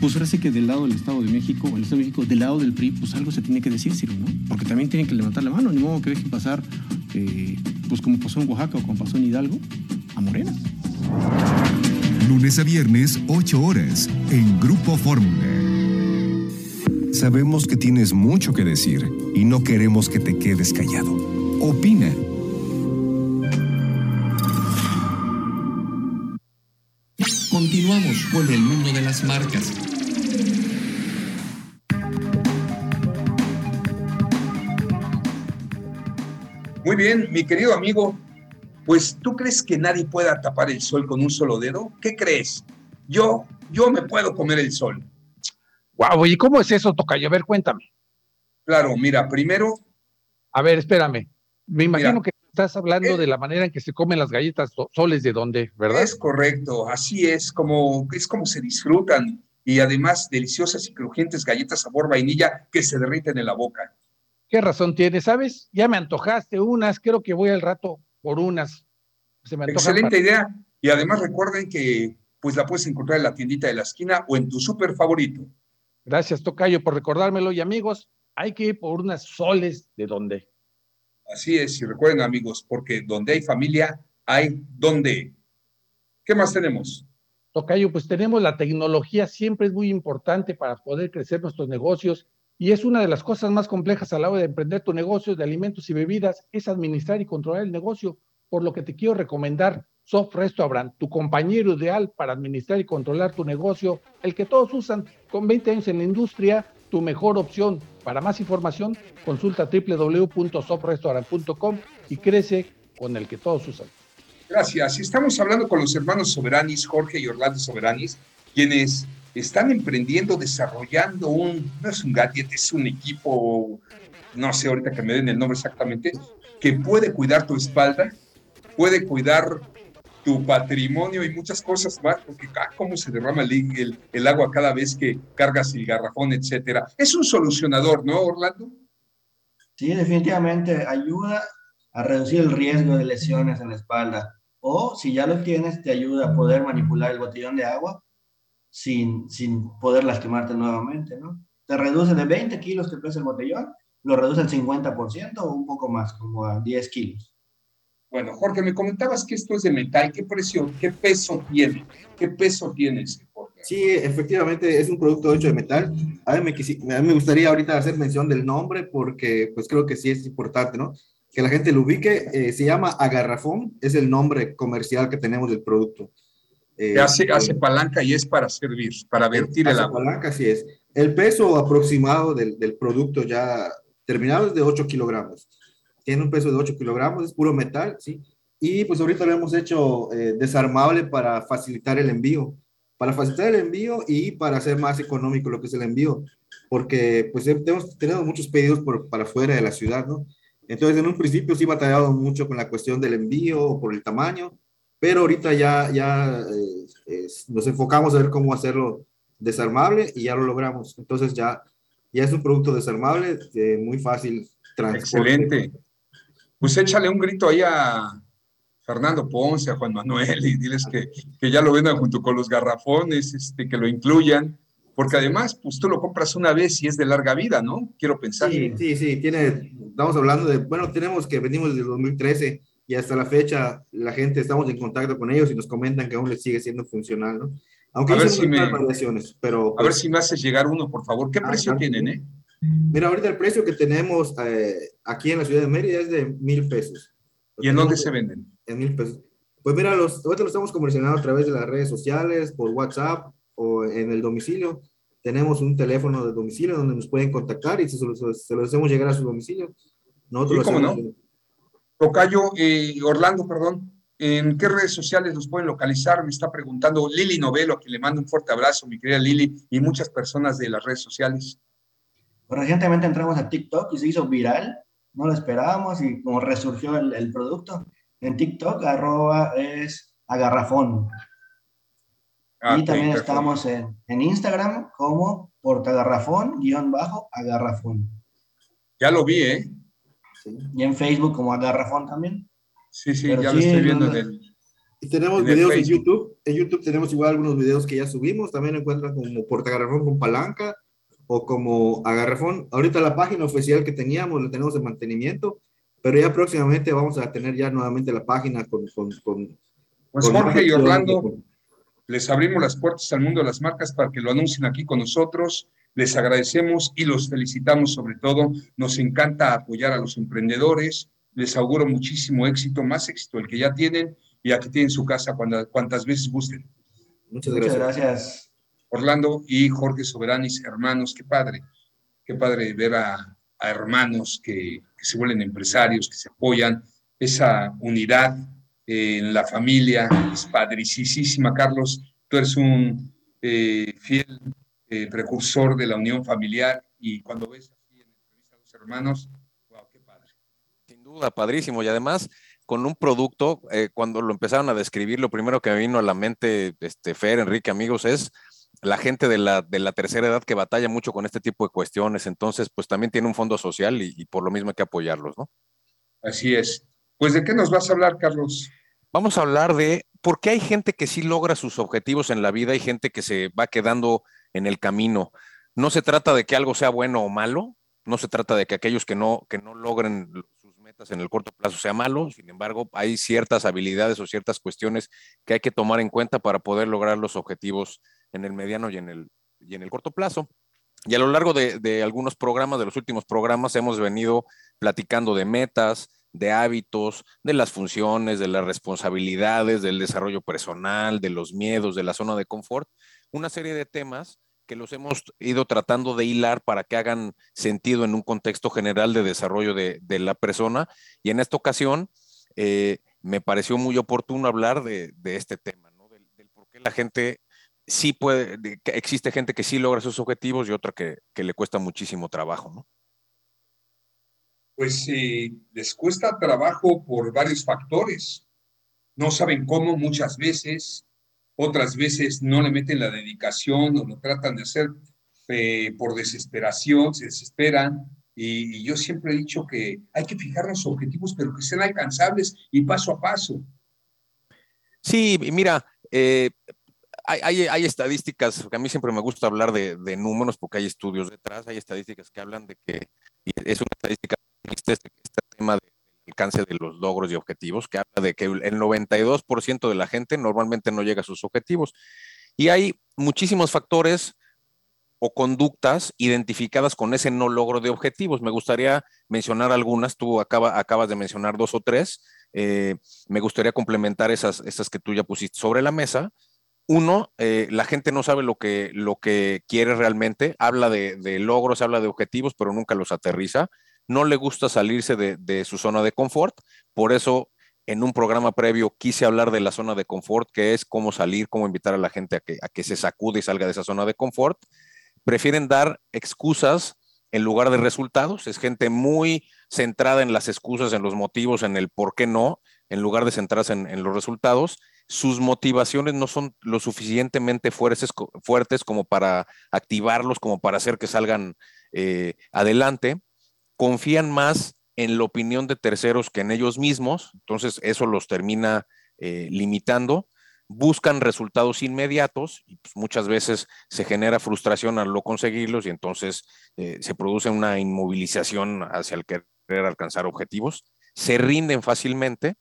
pues ahora sí que del lado del Estado de México, o el Estado de México, del lado del PRI, pues algo se tiene que decir, Ciro, ¿no? Porque también tienen que levantar la mano, ni modo que dejen pasar, eh, pues como pasó en Oaxaca o como pasó en Hidalgo, a Morena. Lunes a viernes, 8 horas, en Grupo Fórmula. Sabemos que tienes mucho que decir y no queremos que te quedes callado. Opina. Continuamos con el mundo de las marcas. Muy bien, mi querido amigo, pues ¿tú crees que nadie pueda tapar el sol con un solo dedo? ¿Qué crees? Yo, yo me puedo comer el sol. Guau, ¿y cómo es eso, Tocayo? A ver, cuéntame. Claro, mira, primero. A ver, espérame. Me imagino que estás hablando de la manera en que se comen las galletas soles de dónde, ¿verdad? Es correcto, así es, como, es como se disfrutan y además deliciosas y crujientes galletas sabor vainilla que se derriten en la boca. ¿Qué razón tienes? ¿Sabes? Ya me antojaste unas, creo que voy al rato por unas. Excelente idea. Y además recuerden que pues la puedes encontrar en la tiendita de la esquina o en tu súper favorito. Gracias, Tocayo, por recordármelo. Y amigos, hay que ir por unas soles de donde. Así es, y recuerden amigos, porque donde hay familia, hay donde. ¿Qué más tenemos? Tocayo, pues tenemos la tecnología, siempre es muy importante para poder crecer nuestros negocios y es una de las cosas más complejas a la hora de emprender tu negocio de alimentos y bebidas, es administrar y controlar el negocio, por lo que te quiero recomendar Soft Restaurant, tu compañero ideal para administrar y controlar tu negocio, el que todos usan con 20 años en la industria, tu mejor opción. Para más información, consulta www.softrestaurant.com y crece con el que todos usan. Gracias. Estamos hablando con los hermanos Soberanis, Jorge y Orlando Soberanis, quienes están emprendiendo, desarrollando un, no es un gadget, es un equipo, no sé ahorita que me den el nombre exactamente, que puede cuidar tu espalda, puede cuidar tu patrimonio y muchas cosas más, porque ah, cómo se derrama el, el, agua cada vez que cargas el garrafón, etcétera. Es un solucionador, ¿no, Orlando? Sí, definitivamente ayuda a reducir el riesgo de lesiones en la espalda. O si ya lo tienes, te ayuda a poder manipular el botellón de agua sin, sin poder lastimarte nuevamente, ¿no? Te reduce de 20 kilos que pesa el botellón, lo reduce al 50% o un poco más, como a 10 kilos. Bueno, Jorge, me comentabas que esto es de metal. ¿Qué precio, qué peso tiene? ¿Qué peso tiene ese, Sí, efectivamente es un producto hecho de metal. A mí, me, a mí me gustaría ahorita hacer mención del nombre porque pues creo que sí es importante, ¿no? Que la gente lo ubique. Eh, se llama Agarrafón, es el nombre comercial que tenemos del producto. Eh, hace, hace palanca y es para servir, para vertir el agua. palanca, sí es. El peso aproximado del, del, producto ya terminado es de 8 kilogramos. Tiene un peso de 8 kilogramos, es puro metal, ¿sí? Y pues ahorita lo hemos hecho eh, desarmable para facilitar el envío. Para facilitar el envío y para hacer más económico lo que es el envío. Porque pues tenemos, tenemos muchos pedidos por, para fuera de la ciudad, ¿no? Entonces en un principio sí batallado mucho con la cuestión del envío por el tamaño pero ahorita ya, ya eh, nos enfocamos a ver cómo hacerlo desarmable y ya lo logramos. Entonces ya, ya es un producto desarmable, eh, muy fácil. Excelente. Pues échale un grito ahí a Fernando Ponce, a Juan Manuel y diles que, que ya lo vendan junto con los garrafones, este, que lo incluyan porque además, pues tú lo compras una vez y es de larga vida, ¿no? Quiero pensar. Sí, sí, sí, tiene, estamos hablando de, bueno, tenemos que venimos desde 2013 y hasta la fecha la gente estamos en contacto con ellos y nos comentan que aún les sigue siendo funcional, ¿no? Aunque a ver si me, variaciones, pero... a ver si me haces llegar uno, por favor. ¿Qué ah, precio tienen, eh? Mira, ahorita el precio que tenemos eh, aquí en la ciudad de Mérida es de mil pesos. ¿Y en dónde se venden? En mil pesos. Pues mira, los, ahorita lo estamos comercializando a través de las redes sociales, por WhatsApp o en el domicilio. Tenemos un teléfono de domicilio donde nos pueden contactar y se los, se hacemos llegar a su domicilio. Nosotros ¿cómo no? Tocayo, eh, Orlando, perdón, ¿en qué redes sociales los pueden localizar? Me está preguntando Lili Novelo, a quien le mando un fuerte abrazo, mi querida Lili, y muchas personas de las redes sociales. Pues recientemente entramos a TikTok y se hizo viral, no lo esperábamos y como resurgió el, producto. En TikTok, arroba es agarrafón. Ah, y también estamos en, en, Instagram como portagarrafón, guion bajo, agarrafón. Ya lo vi, ¿eh? Y en Facebook como Agarrafón también. Sí, sí, ya lo estoy viendo en el. Y tenemos videos en YouTube. En YouTube tenemos igual algunos videos que ya subimos. También encuentran como portagarrafón con palanca o como agarrafón. Ahorita la página oficial que teníamos la tenemos de mantenimiento, pero ya próximamente vamos a tener ya nuevamente la página con... con, con pues Jorge y Orlando, les abrimos las puertas al mundo de las marcas para que lo anuncien aquí con nosotros. Les agradecemos y los felicitamos sobre todo. Nos encanta apoyar a los emprendedores. Les auguro muchísimo éxito, más éxito el que ya tienen y aquí tienen su casa cuando, cuantas veces gusten. Muchas gracias. Muchas gracias. Orlando y Jorge Soberanis, hermanos, qué padre, qué padre ver a, hermanos que, se vuelven empresarios, que se apoyan, esa unidad en la familia es padricísima. Carlos, tú eres un eh, fiel eh, precursor de la unión familiar y cuando ves así en entrevista a los hermanos, wow, qué padre. Sin duda, padrísimo. Y además, con un producto, eh, cuando lo empezaron a describir, lo primero que me vino a la mente, este, Fer, Enrique, amigos, es la gente de la, de la tercera edad que batalla mucho con este tipo de cuestiones. Entonces, pues también tiene un fondo social y, por lo mismo hay que apoyarlos, ¿no? Así es. Pues, ¿de qué nos vas a hablar, Carlos? Vamos a hablar de por qué hay gente que sí logra sus objetivos en la vida y gente que se va quedando en el camino. No se trata de que algo sea bueno o malo, no se trata de que aquellos que no, que no logren sus metas en el corto plazo sea malo, sin embargo, hay ciertas habilidades o ciertas cuestiones que hay que tomar en cuenta para poder lograr los objetivos en el mediano y en el, y en el corto plazo. Y a lo largo de, algunos programas, de los últimos programas, hemos venido platicando de metas, de hábitos, de las funciones, de las responsabilidades, del desarrollo personal, de los miedos, de la zona de confort, una serie de temas que los hemos ido tratando de hilar para que hagan sentido en un contexto general de desarrollo de, la persona. Y en esta ocasión eh, me pareció muy oportuno hablar de, este tema, ¿no? del, por qué la gente sí puede, existe gente que sí logra sus objetivos y otra que, le cuesta muchísimo trabajo, ¿no? Pues sí, les cuesta trabajo por varios factores. No saben cómo muchas veces, otras veces no le meten la dedicación o lo tratan de hacer eh, por desesperación, se desesperan. Y, y, yo siempre he dicho que hay que fijar los objetivos, pero que sean alcanzables y paso a paso. Sí, mira, eh, hay, estadísticas, que a mí siempre me gusta hablar de, números porque hay estudios detrás, hay estadísticas que hablan de que, es una estadística este, este, tema del alcance de los logros y objetivos, que habla de que el 92% de la gente normalmente no llega a sus objetivos. Y hay muchísimos factores o conductas identificadas con ese no logro de objetivos. Me gustaría mencionar algunas, tú acabas de mencionar dos o tres. Eh, me gustaría complementar esas, esas que tú ya pusiste sobre la mesa uno, eh, la gente no sabe lo que, lo que quiere realmente, habla de, logros, habla de objetivos, pero nunca los aterriza. No le gusta salirse de, su zona de confort, por eso en un programa previo quise hablar de la zona de confort, que es cómo salir, cómo invitar a la gente a que, a que se sacude y salga de esa zona de confort. Prefieren dar excusas en lugar de resultados. Es gente muy centrada en las excusas, en los motivos, en el por qué no, en lugar de centrarse en los resultados sus motivaciones no son lo suficientemente fuertes, como para activarlos, como para hacer que salgan eh, adelante, confían más en la opinión de terceros que en ellos mismos, entonces eso los termina eh, limitando, buscan resultados inmediatos y pues, muchas veces se genera frustración al no conseguirlos y entonces eh, se produce una inmovilización hacia el querer alcanzar objetivos, se rinden fácilmente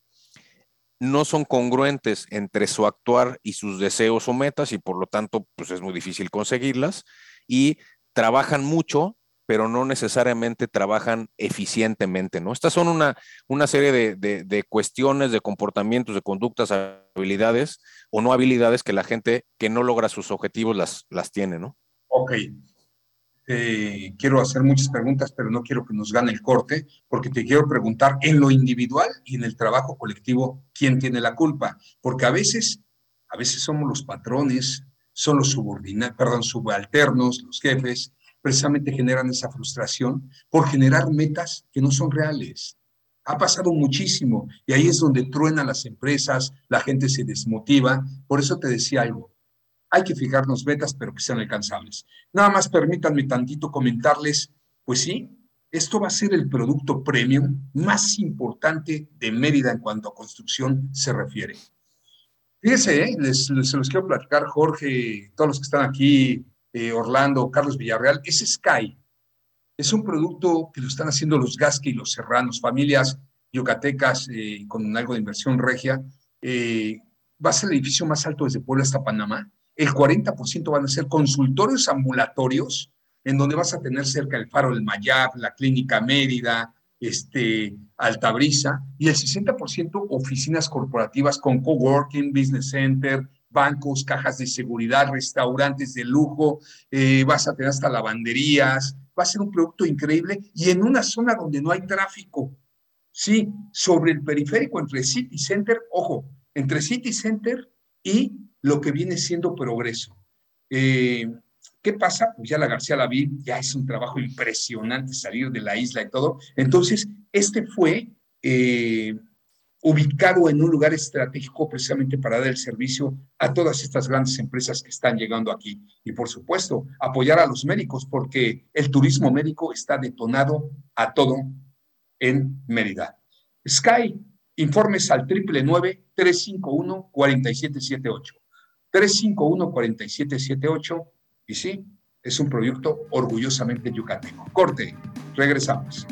no son congruentes entre su actuar y sus deseos o metas y por lo tanto pues es muy difícil conseguirlas y trabajan mucho pero no necesariamente trabajan eficientemente, ¿no? Estas son una, una serie de, cuestiones, de comportamientos, de conductas, habilidades o no habilidades que la gente que no logra sus objetivos las, las tiene, ¿no? Ok, eh, quiero hacer muchas preguntas, pero no quiero que nos gane el corte, porque te quiero preguntar en lo individual y en el trabajo colectivo, ¿quién tiene la culpa? Porque a veces, a veces somos los patrones, son los subordinados, perdón, subalternos, los jefes, precisamente generan esa frustración por generar metas que no son reales. Ha pasado muchísimo y ahí es donde truenan las empresas, la gente se desmotiva. Por eso te decía algo, hay que fijarnos metas, pero que sean alcanzables. Nada más permítanme tantito comentarles, pues sí, Esto va a ser el producto premium más importante de Mérida en cuanto a construcción se refiere. Fíjense, ¿eh? les, los quiero platicar, Jorge, todos los que están aquí, eh, Orlando, Carlos Villarreal, es Sky. Es un producto que lo están haciendo los Gasque y los Serranos, familias yucatecas eh, con algo de inversión regia. Eh, va a ser el edificio más alto desde Puebla hasta Panamá. El 40% van a ser consultorios ambulatorios, en donde vas a tener cerca el Faro del Mayab, la Clínica Mérida, este, Altabrisa, y el 60% oficinas corporativas con coworking, business center, bancos, cajas de seguridad, restaurantes de lujo, eh, vas a tener hasta lavanderías, va a ser un producto increíble y en una zona donde no hay tráfico. Sí, sobre el periférico entre City Center, ojo, entre City Center y lo que viene siendo progreso. Eh, ¿Qué pasa? Pues ya la García la ya es un trabajo impresionante salir de la isla y todo. Entonces, este fue eh, ubicado en un lugar estratégico precisamente para dar el servicio a todas estas grandes empresas que están llegando aquí. Y por supuesto, apoyar a los médicos, porque el turismo médico está detonado a todo en Mérida. Sky, informes al triple 351-4778. 351-4778. Y sí, es un proyecto orgullosamente yucateco. Corte, regresamos.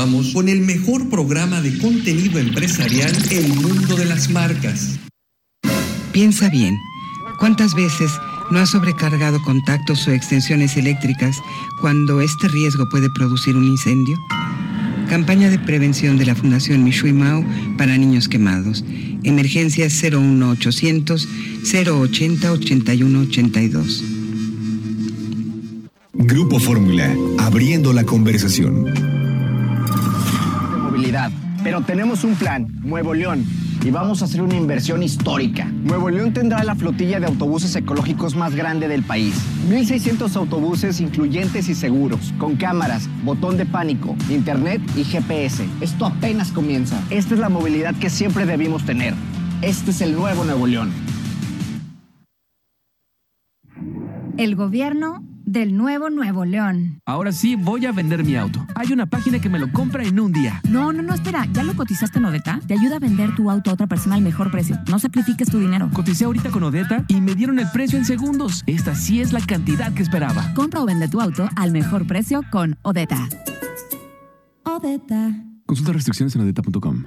Continuamos con el mejor programa de contenido empresarial El Mundo de las Marcas. Piensa bien, ¿cuántas veces no has sobrecargado contactos o extensiones eléctricas cuando este riesgo puede producir un incendio? Campaña de prevención de la Fundación Mishui Mao para niños quemados. Emergencia 01800 080 8182. Grupo Fórmula, abriendo la conversación. Pero tenemos un plan, Nuevo León, y vamos a hacer una inversión histórica. Nuevo León tendrá la flotilla de autobuses ecológicos más grande del país. 1.600 autobuses incluyentes y seguros, con cámaras, botón de pánico, internet y GPS. Esto apenas comienza. Esta es la movilidad que siempre debimos tener. Este es el nuevo Nuevo León. El gobierno del nuevo Nuevo León. Ahora sí voy a vender mi auto. Hay una página que me lo compra en un día. No, no, no, espera. ¿Ya lo cotizaste en Odeta? Te ayuda a vender tu auto a otra persona al mejor precio. No sacrifiques tu dinero. Coticé ahorita con Odeta y me dieron el precio en segundos. Esta sí es la cantidad que esperaba. Compra o vende tu auto al mejor precio con Odeta. Odeta. Consulta restricciones en odeta.com.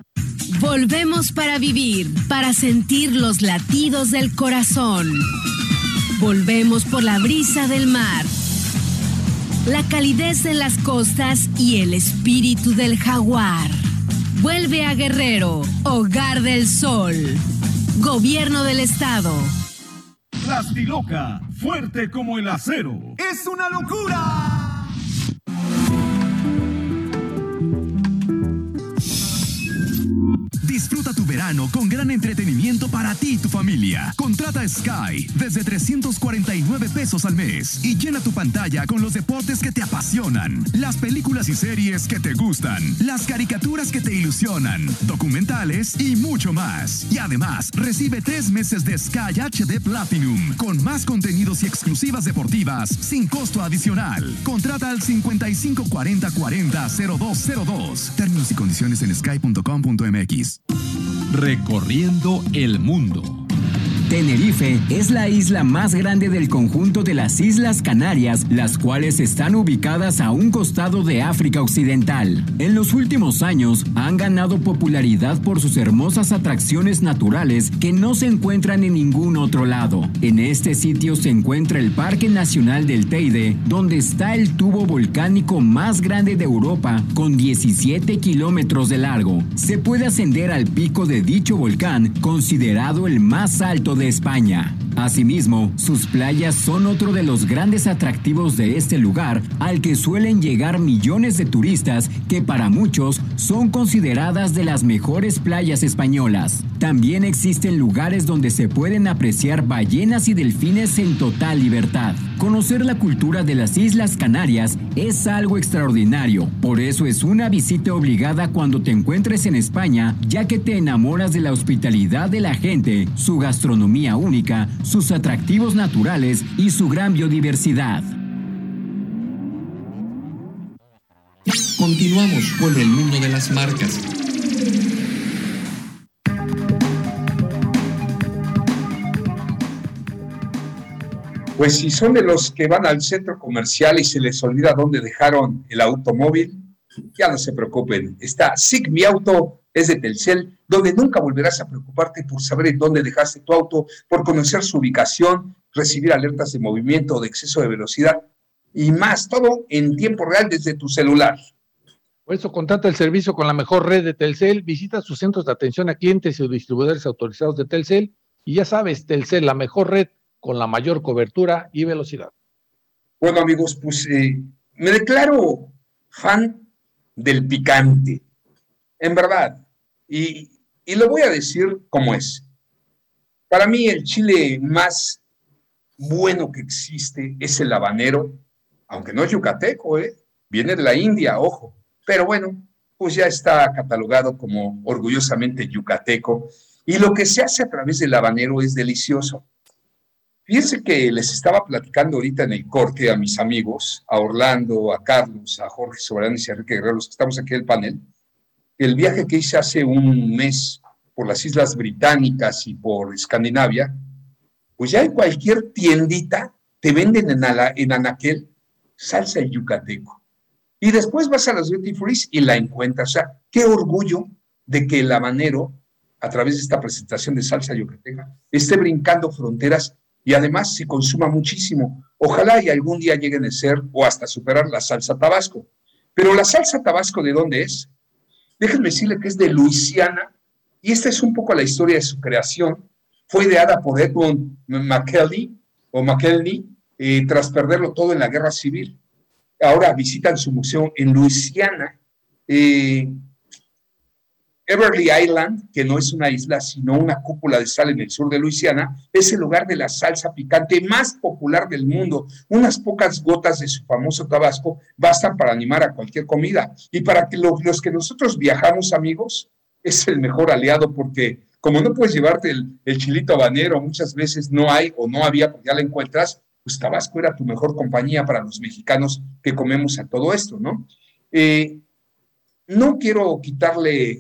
Volvemos para vivir, para sentir los latidos del corazón. Volvemos por la brisa del mar, la calidez de las costas y el espíritu del jaguar. Vuelve a Guerrero, hogar del sol. Gobierno del Estado. Plastiloca, fuerte como el acero. ¡Es una locura! Disfruta tu verano con gran entretenimiento para ti y tu familia. Contrata Sky desde 349 pesos al mes y llena tu pantalla con los deportes que te apasionan, las películas y series que te gustan, las caricaturas que te ilusionan, documentales y mucho más. Y además, recibe tres meses de Sky HD Platinum con más contenidos y exclusivas deportivas sin costo adicional. Contrata al 55 40 40 0202. Términos y condiciones en sky.com.mx. Recorriendo el mundo. Tenerife es la isla más grande del conjunto de las Islas Canarias, las cuales están ubicadas a un costado de África Occidental. En los últimos años han ganado popularidad por sus hermosas atracciones naturales que no se encuentran en ningún otro lado. En este sitio se encuentra el Parque Nacional del Teide, donde está el tubo volcánico más grande de Europa, con 17 kilómetros de largo. Se puede ascender al pico de dicho volcán, considerado el más alto de España. Asimismo, sus playas son otro de los grandes atractivos de este lugar al que suelen llegar millones de turistas que para muchos son consideradas de las mejores playas españolas. También existen lugares donde se pueden apreciar ballenas y delfines en total libertad. Conocer la cultura de las Islas Canarias es algo extraordinario, por eso es una visita obligada cuando te encuentres en España, ya que te enamoras de la hospitalidad de la gente, su gastronomía única, sus atractivos naturales y su gran biodiversidad. Continuamos con el mundo de las marcas. Pues si son de los que van al centro comercial y se les olvida dónde dejaron el automóvil, ya no se preocupen. Está SIG Mi Auto, es de Telcel, donde nunca volverás a preocuparte por saber en dónde dejaste tu auto, por conocer su ubicación, recibir alertas de movimiento o de exceso de velocidad y más, todo en tiempo real desde tu celular. Por eso contrata el servicio con la mejor red de Telcel, visita sus centros de atención a clientes y distribuidores autorizados de Telcel y ya sabes, Telcel, la mejor red con la mayor cobertura y velocidad. Bueno amigos, pues eh, me declaro fan del picante, en verdad, y, y lo voy a decir como es. Para mí el chile más bueno que existe es el habanero, aunque no es yucateco, ¿eh? viene de la India, ojo, pero bueno, pues ya está catalogado como orgullosamente yucateco, y lo que se hace a través del habanero es delicioso. Fíjense que les estaba platicando ahorita en el corte a mis amigos, a Orlando, a Carlos, a Jorge Soberano y a Enrique Guerrero, los que estamos aquí en el panel, el viaje que hice hace un mes por las Islas Británicas y por Escandinavia, pues ya en cualquier tiendita te venden en, en Anaquel salsa yucateco. Y después vas a las duty free y la encuentras. O sea, qué orgullo de que el habanero, a través de esta presentación de salsa yucateca, esté brincando fronteras y además se consuma muchísimo. Ojalá y algún día lleguen a ser o hasta superar la salsa tabasco. Pero la salsa tabasco, ¿de dónde es? Déjenme decirle que es de Luisiana y esta es un poco la historia de su creación. Fue ideada por Edmund McKelly o McKelney eh, tras perderlo todo en la guerra civil. Ahora visitan su museo en Luisiana. Eh, Everly Island, que no es una isla, sino una cúpula de sal en el sur de Luisiana, es el lugar de la salsa picante más popular del mundo. Unas pocas gotas de su famoso tabasco bastan para animar a cualquier comida. Y para que los que nosotros viajamos, amigos, es el mejor aliado porque como no puedes llevarte el, el, chilito habanero, muchas veces no hay o no había, porque ya la encuentras, pues Tabasco era tu mejor compañía para los mexicanos que comemos a todo esto, ¿no? Eh, no quiero quitarle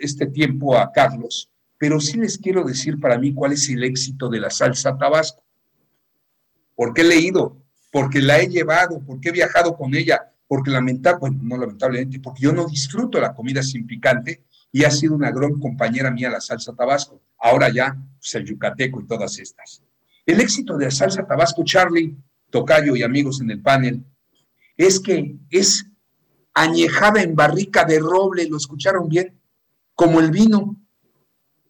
este tiempo a Carlos, pero sí les quiero decir para mí cuál es el éxito de la salsa tabasco. Porque he leído, porque la he llevado, porque he viajado con ella, porque lamentablemente, bueno, no lamentablemente, porque yo no disfruto la comida sin picante y ha sido una gran compañera mía la salsa tabasco. Ahora ya, pues el yucateco y todas estas. El éxito de la salsa tabasco, Charlie, Tocayo y amigos en el panel, es que es añejada en barrica de roble, lo escucharon bien, como el vino.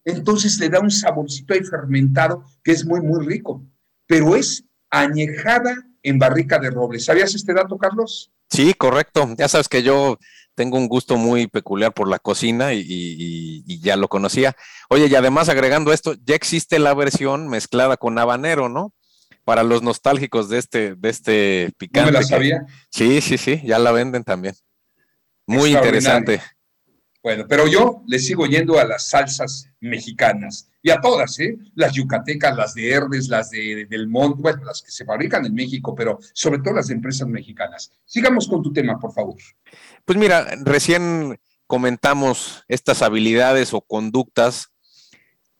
Entonces le da un saborcito ahí fermentado que es muy, muy rico, pero es añejada en barrica de roble. ¿Sabías este dato, Carlos? Sí, correcto. Ya sabes que yo tengo un gusto muy peculiar por la cocina y, y, y, ya lo conocía. Oye, y además agregando esto, ya existe la versión mezclada con habanero, ¿no? Para los nostálgicos de este, de este picante. ¿No me la sabía? Que, sí, sí, sí, ya la venden también. Muy interesante. Bueno, pero yo le sigo yendo a las salsas mexicanas y a todas, ¿eh? Las yucatecas, las de Herdes, las de Del Monte, bueno, las que se fabrican en México, pero sobre todo las de empresas mexicanas. Sigamos con tu tema, por favor. Pues mira, recién comentamos estas habilidades o conductas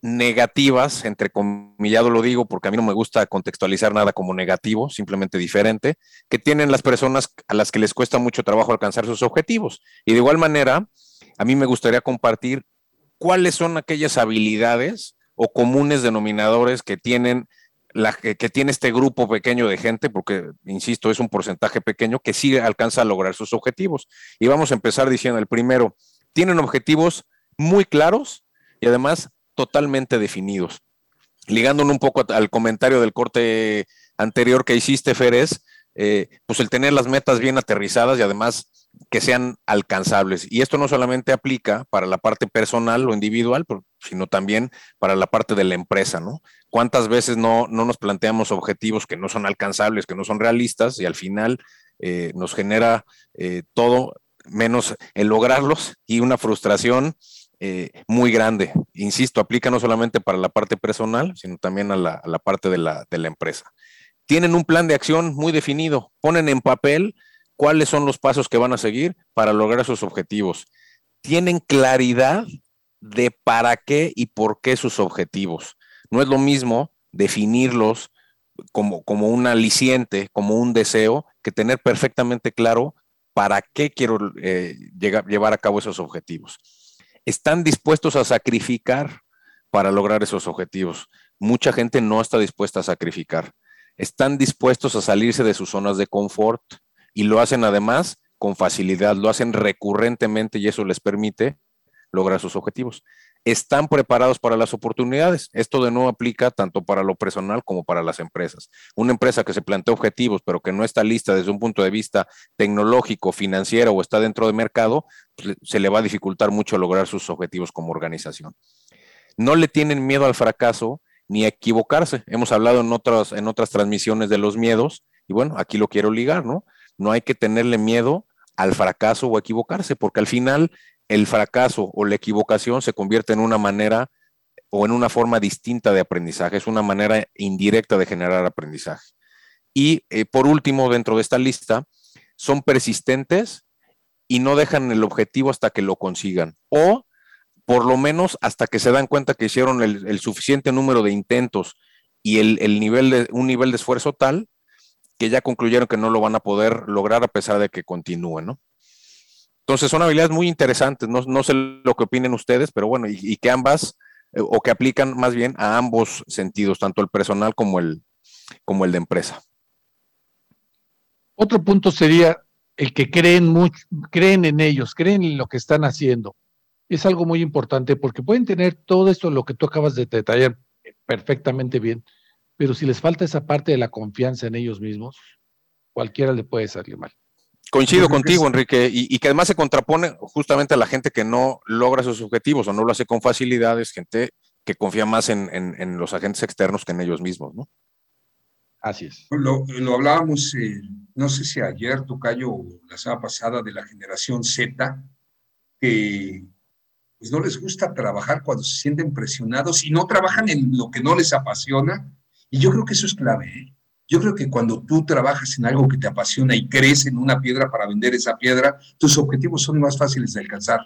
negativas, entre comillado lo digo porque a mí no me gusta contextualizar nada como negativo, simplemente diferente, que tienen las personas a las que les cuesta mucho trabajo alcanzar sus objetivos. Y de igual manera, a mí me gustaría compartir cuáles son aquellas habilidades o comunes denominadores que tienen la, que, que, tiene este grupo pequeño de gente, porque, insisto, es un porcentaje pequeño que sí alcanza a lograr sus objetivos. Y vamos a empezar diciendo, el primero, tienen objetivos muy claros y además totalmente definidos. ligándonos un poco al comentario del corte anterior que hiciste, Férez, eh, pues el tener las metas bien aterrizadas y además que sean alcanzables. Y esto no solamente aplica para la parte personal o individual, sino también para la parte de la empresa, ¿no? ¿Cuántas veces no, no nos planteamos objetivos que no son alcanzables, que no son realistas y al final eh, nos genera eh, todo menos el lograrlos y una frustración eh, muy grande. Insisto, aplica no solamente para la parte personal, sino también a la, parte de la, de la empresa. Tienen un plan de acción muy definido, ponen en papel cuáles son los pasos que van a seguir para lograr sus objetivos. Tienen claridad de para qué y por qué sus objetivos. No es lo mismo definirlos como, como un aliciente, como un deseo, que tener perfectamente claro para qué quiero eh, llegar, llevar a cabo esos objetivos. Están dispuestos a sacrificar para lograr esos objetivos. Mucha gente no está dispuesta a sacrificar. Están dispuestos a salirse de sus zonas de confort, y lo hacen además con facilidad, lo hacen recurrentemente y eso les permite lograr sus objetivos. Están preparados para las oportunidades. Esto de nuevo aplica tanto para lo personal como para las empresas. Una empresa que se plantea objetivos, pero que no está lista desde un punto de vista tecnológico, financiero o está dentro de mercado, pues, se le va a dificultar mucho lograr sus objetivos como organización. No le tienen miedo al fracaso ni a equivocarse. Hemos hablado en otras, en otras transmisiones de los miedos y bueno, aquí lo quiero ligar, ¿no? no hay que tenerle miedo al fracaso o equivocarse, porque al final el fracaso o la equivocación se convierte en una manera o en una forma distinta de aprendizaje, es una manera indirecta de generar aprendizaje. Y eh, por último, dentro de esta lista, son persistentes y no dejan el objetivo hasta que lo consigan, o por lo menos hasta que se dan cuenta que hicieron el, suficiente número de intentos y el, nivel de, un nivel de esfuerzo tal que ya concluyeron que no lo van a poder lograr a pesar de que continúen, ¿no? Entonces son habilidades muy interesantes, no, sé lo que opinen ustedes, pero bueno, y, que ambas, eh, o que aplican más bien a ambos sentidos, tanto el personal como el, como el de empresa. Otro punto sería el que creen mucho, creen en ellos, creen en lo que están haciendo. Es algo muy importante porque pueden tener todo esto, lo que tú acabas de detallar perfectamente bien, pero si les falta esa parte de la confianza en ellos mismos, cualquiera le puede salir mal. Coincido contigo, Enrique, y, que además se contrapone justamente a la gente que no logra sus objetivos o no lo hace con facilidades, gente que confía más en, los agentes externos que en ellos mismos, ¿no? Así es. Lo, hablábamos, eh, no sé si ayer, Tocayo, o la semana pasada, de la generación Z, que pues no les gusta trabajar cuando se sienten presionados y no trabajan en lo que no les apasiona, y yo creo que eso es clave. ¿eh? Yo creo que cuando tú trabajas en algo que te apasiona y crees en una piedra para vender esa piedra, tus objetivos son más fáciles de alcanzar.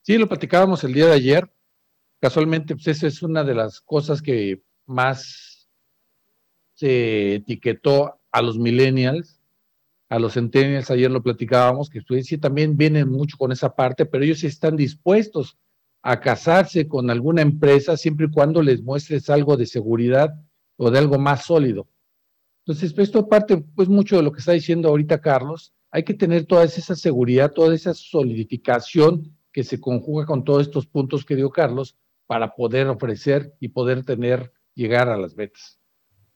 Sí, lo platicábamos el día de ayer. Casualmente, pues esa es una de las cosas que más se etiquetó a los millennials, a los centennials, ayer lo platicábamos, que ustedes sí también vienen mucho con esa parte, pero ellos están dispuestos a casarse con alguna empresa siempre y cuando les muestres algo de seguridad o de algo más sólido. Entonces, pues, esto parte pues mucho de lo que está diciendo ahorita Carlos. Hay que tener toda esa seguridad, toda esa solidificación que se conjuga con todos estos puntos que dio Carlos para poder ofrecer y poder tener, llegar a las metas.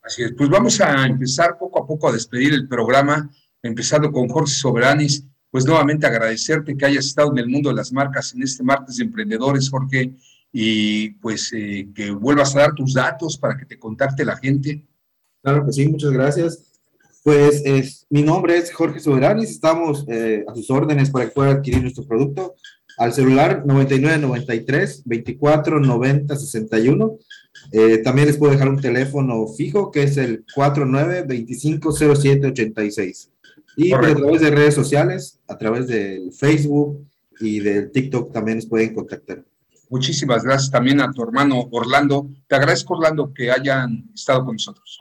Así es, pues vamos a empezar poco a poco a despedir el programa, empezando con Jorge Soberanis pues nuevamente agradecerte que hayas estado en el mundo de las marcas en este martes de emprendedores, Jorge, y pues eh, que vuelvas a dar tus datos para que te contacte la gente. Claro que sí, muchas gracias. Pues es, mi nombre es Jorge Soberanis, estamos eh, a sus órdenes para que pueda adquirir nuestro producto al celular 9993 24 90 61. también les puedo dejar un teléfono fijo que es el 49 25 07 86. Y pues, a través de redes sociales, a través del Facebook y del TikTok también nos pueden contactar. Muchísimas gracias también a tu hermano Orlando. Te agradezco, Orlando, que hayan estado con nosotros.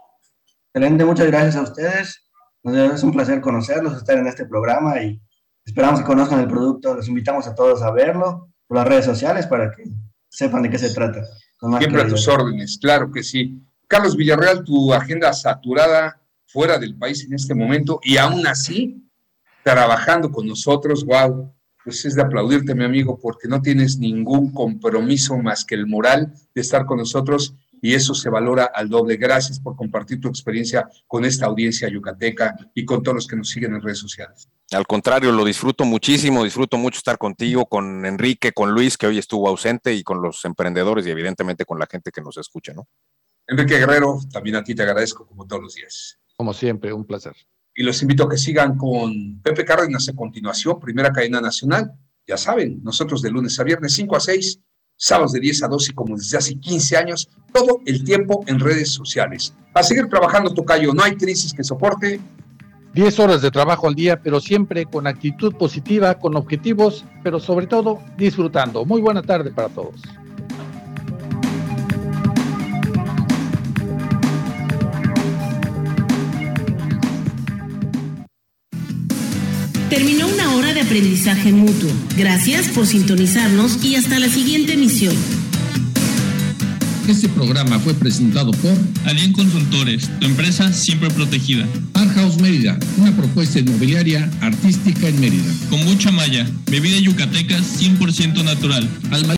Excelente, muchas gracias a ustedes. Es un placer conocerlos, estar en este programa y esperamos que conozcan el producto. Los invitamos a todos a verlo por las redes sociales para que sepan de qué se trata. Siempre a tus órdenes, claro que sí. Carlos Villarreal, tu agenda saturada, fuera del país en este momento y aún así trabajando con nosotros, wow, pues es de aplaudirte, mi amigo, porque no tienes ningún compromiso más que el moral de estar con nosotros y eso se valora al doble. Gracias por compartir tu experiencia con esta audiencia yucateca y con todos los que nos siguen en redes sociales. Al contrario, lo disfruto muchísimo, disfruto mucho estar contigo, con Enrique, con Luis, que hoy estuvo ausente, y con los emprendedores y evidentemente con la gente que nos escucha, ¿no? Enrique Guerrero, también a ti te agradezco como todos los días. Como siempre, un placer. Y los invito a que sigan con Pepe Cárdenas a continuación, primera cadena nacional. Ya saben, nosotros de lunes a viernes 5 a 6, sábados de 10 a 12 como desde hace 15 años, todo el tiempo en redes sociales. A seguir trabajando, Tocayo, no hay crisis que soporte. 10 horas de trabajo al día, pero siempre con actitud positiva, con objetivos, pero sobre todo disfrutando. Muy buena tarde para todos. Terminó una hora de aprendizaje mutuo. Gracias por sintonizarnos y hasta la siguiente emisión. Este programa fue presentado por Alien Consultores, tu empresa siempre protegida. Art House Mérida, una propuesta inmobiliaria artística en Mérida. Con mucha malla, bebida yucateca 100% natural.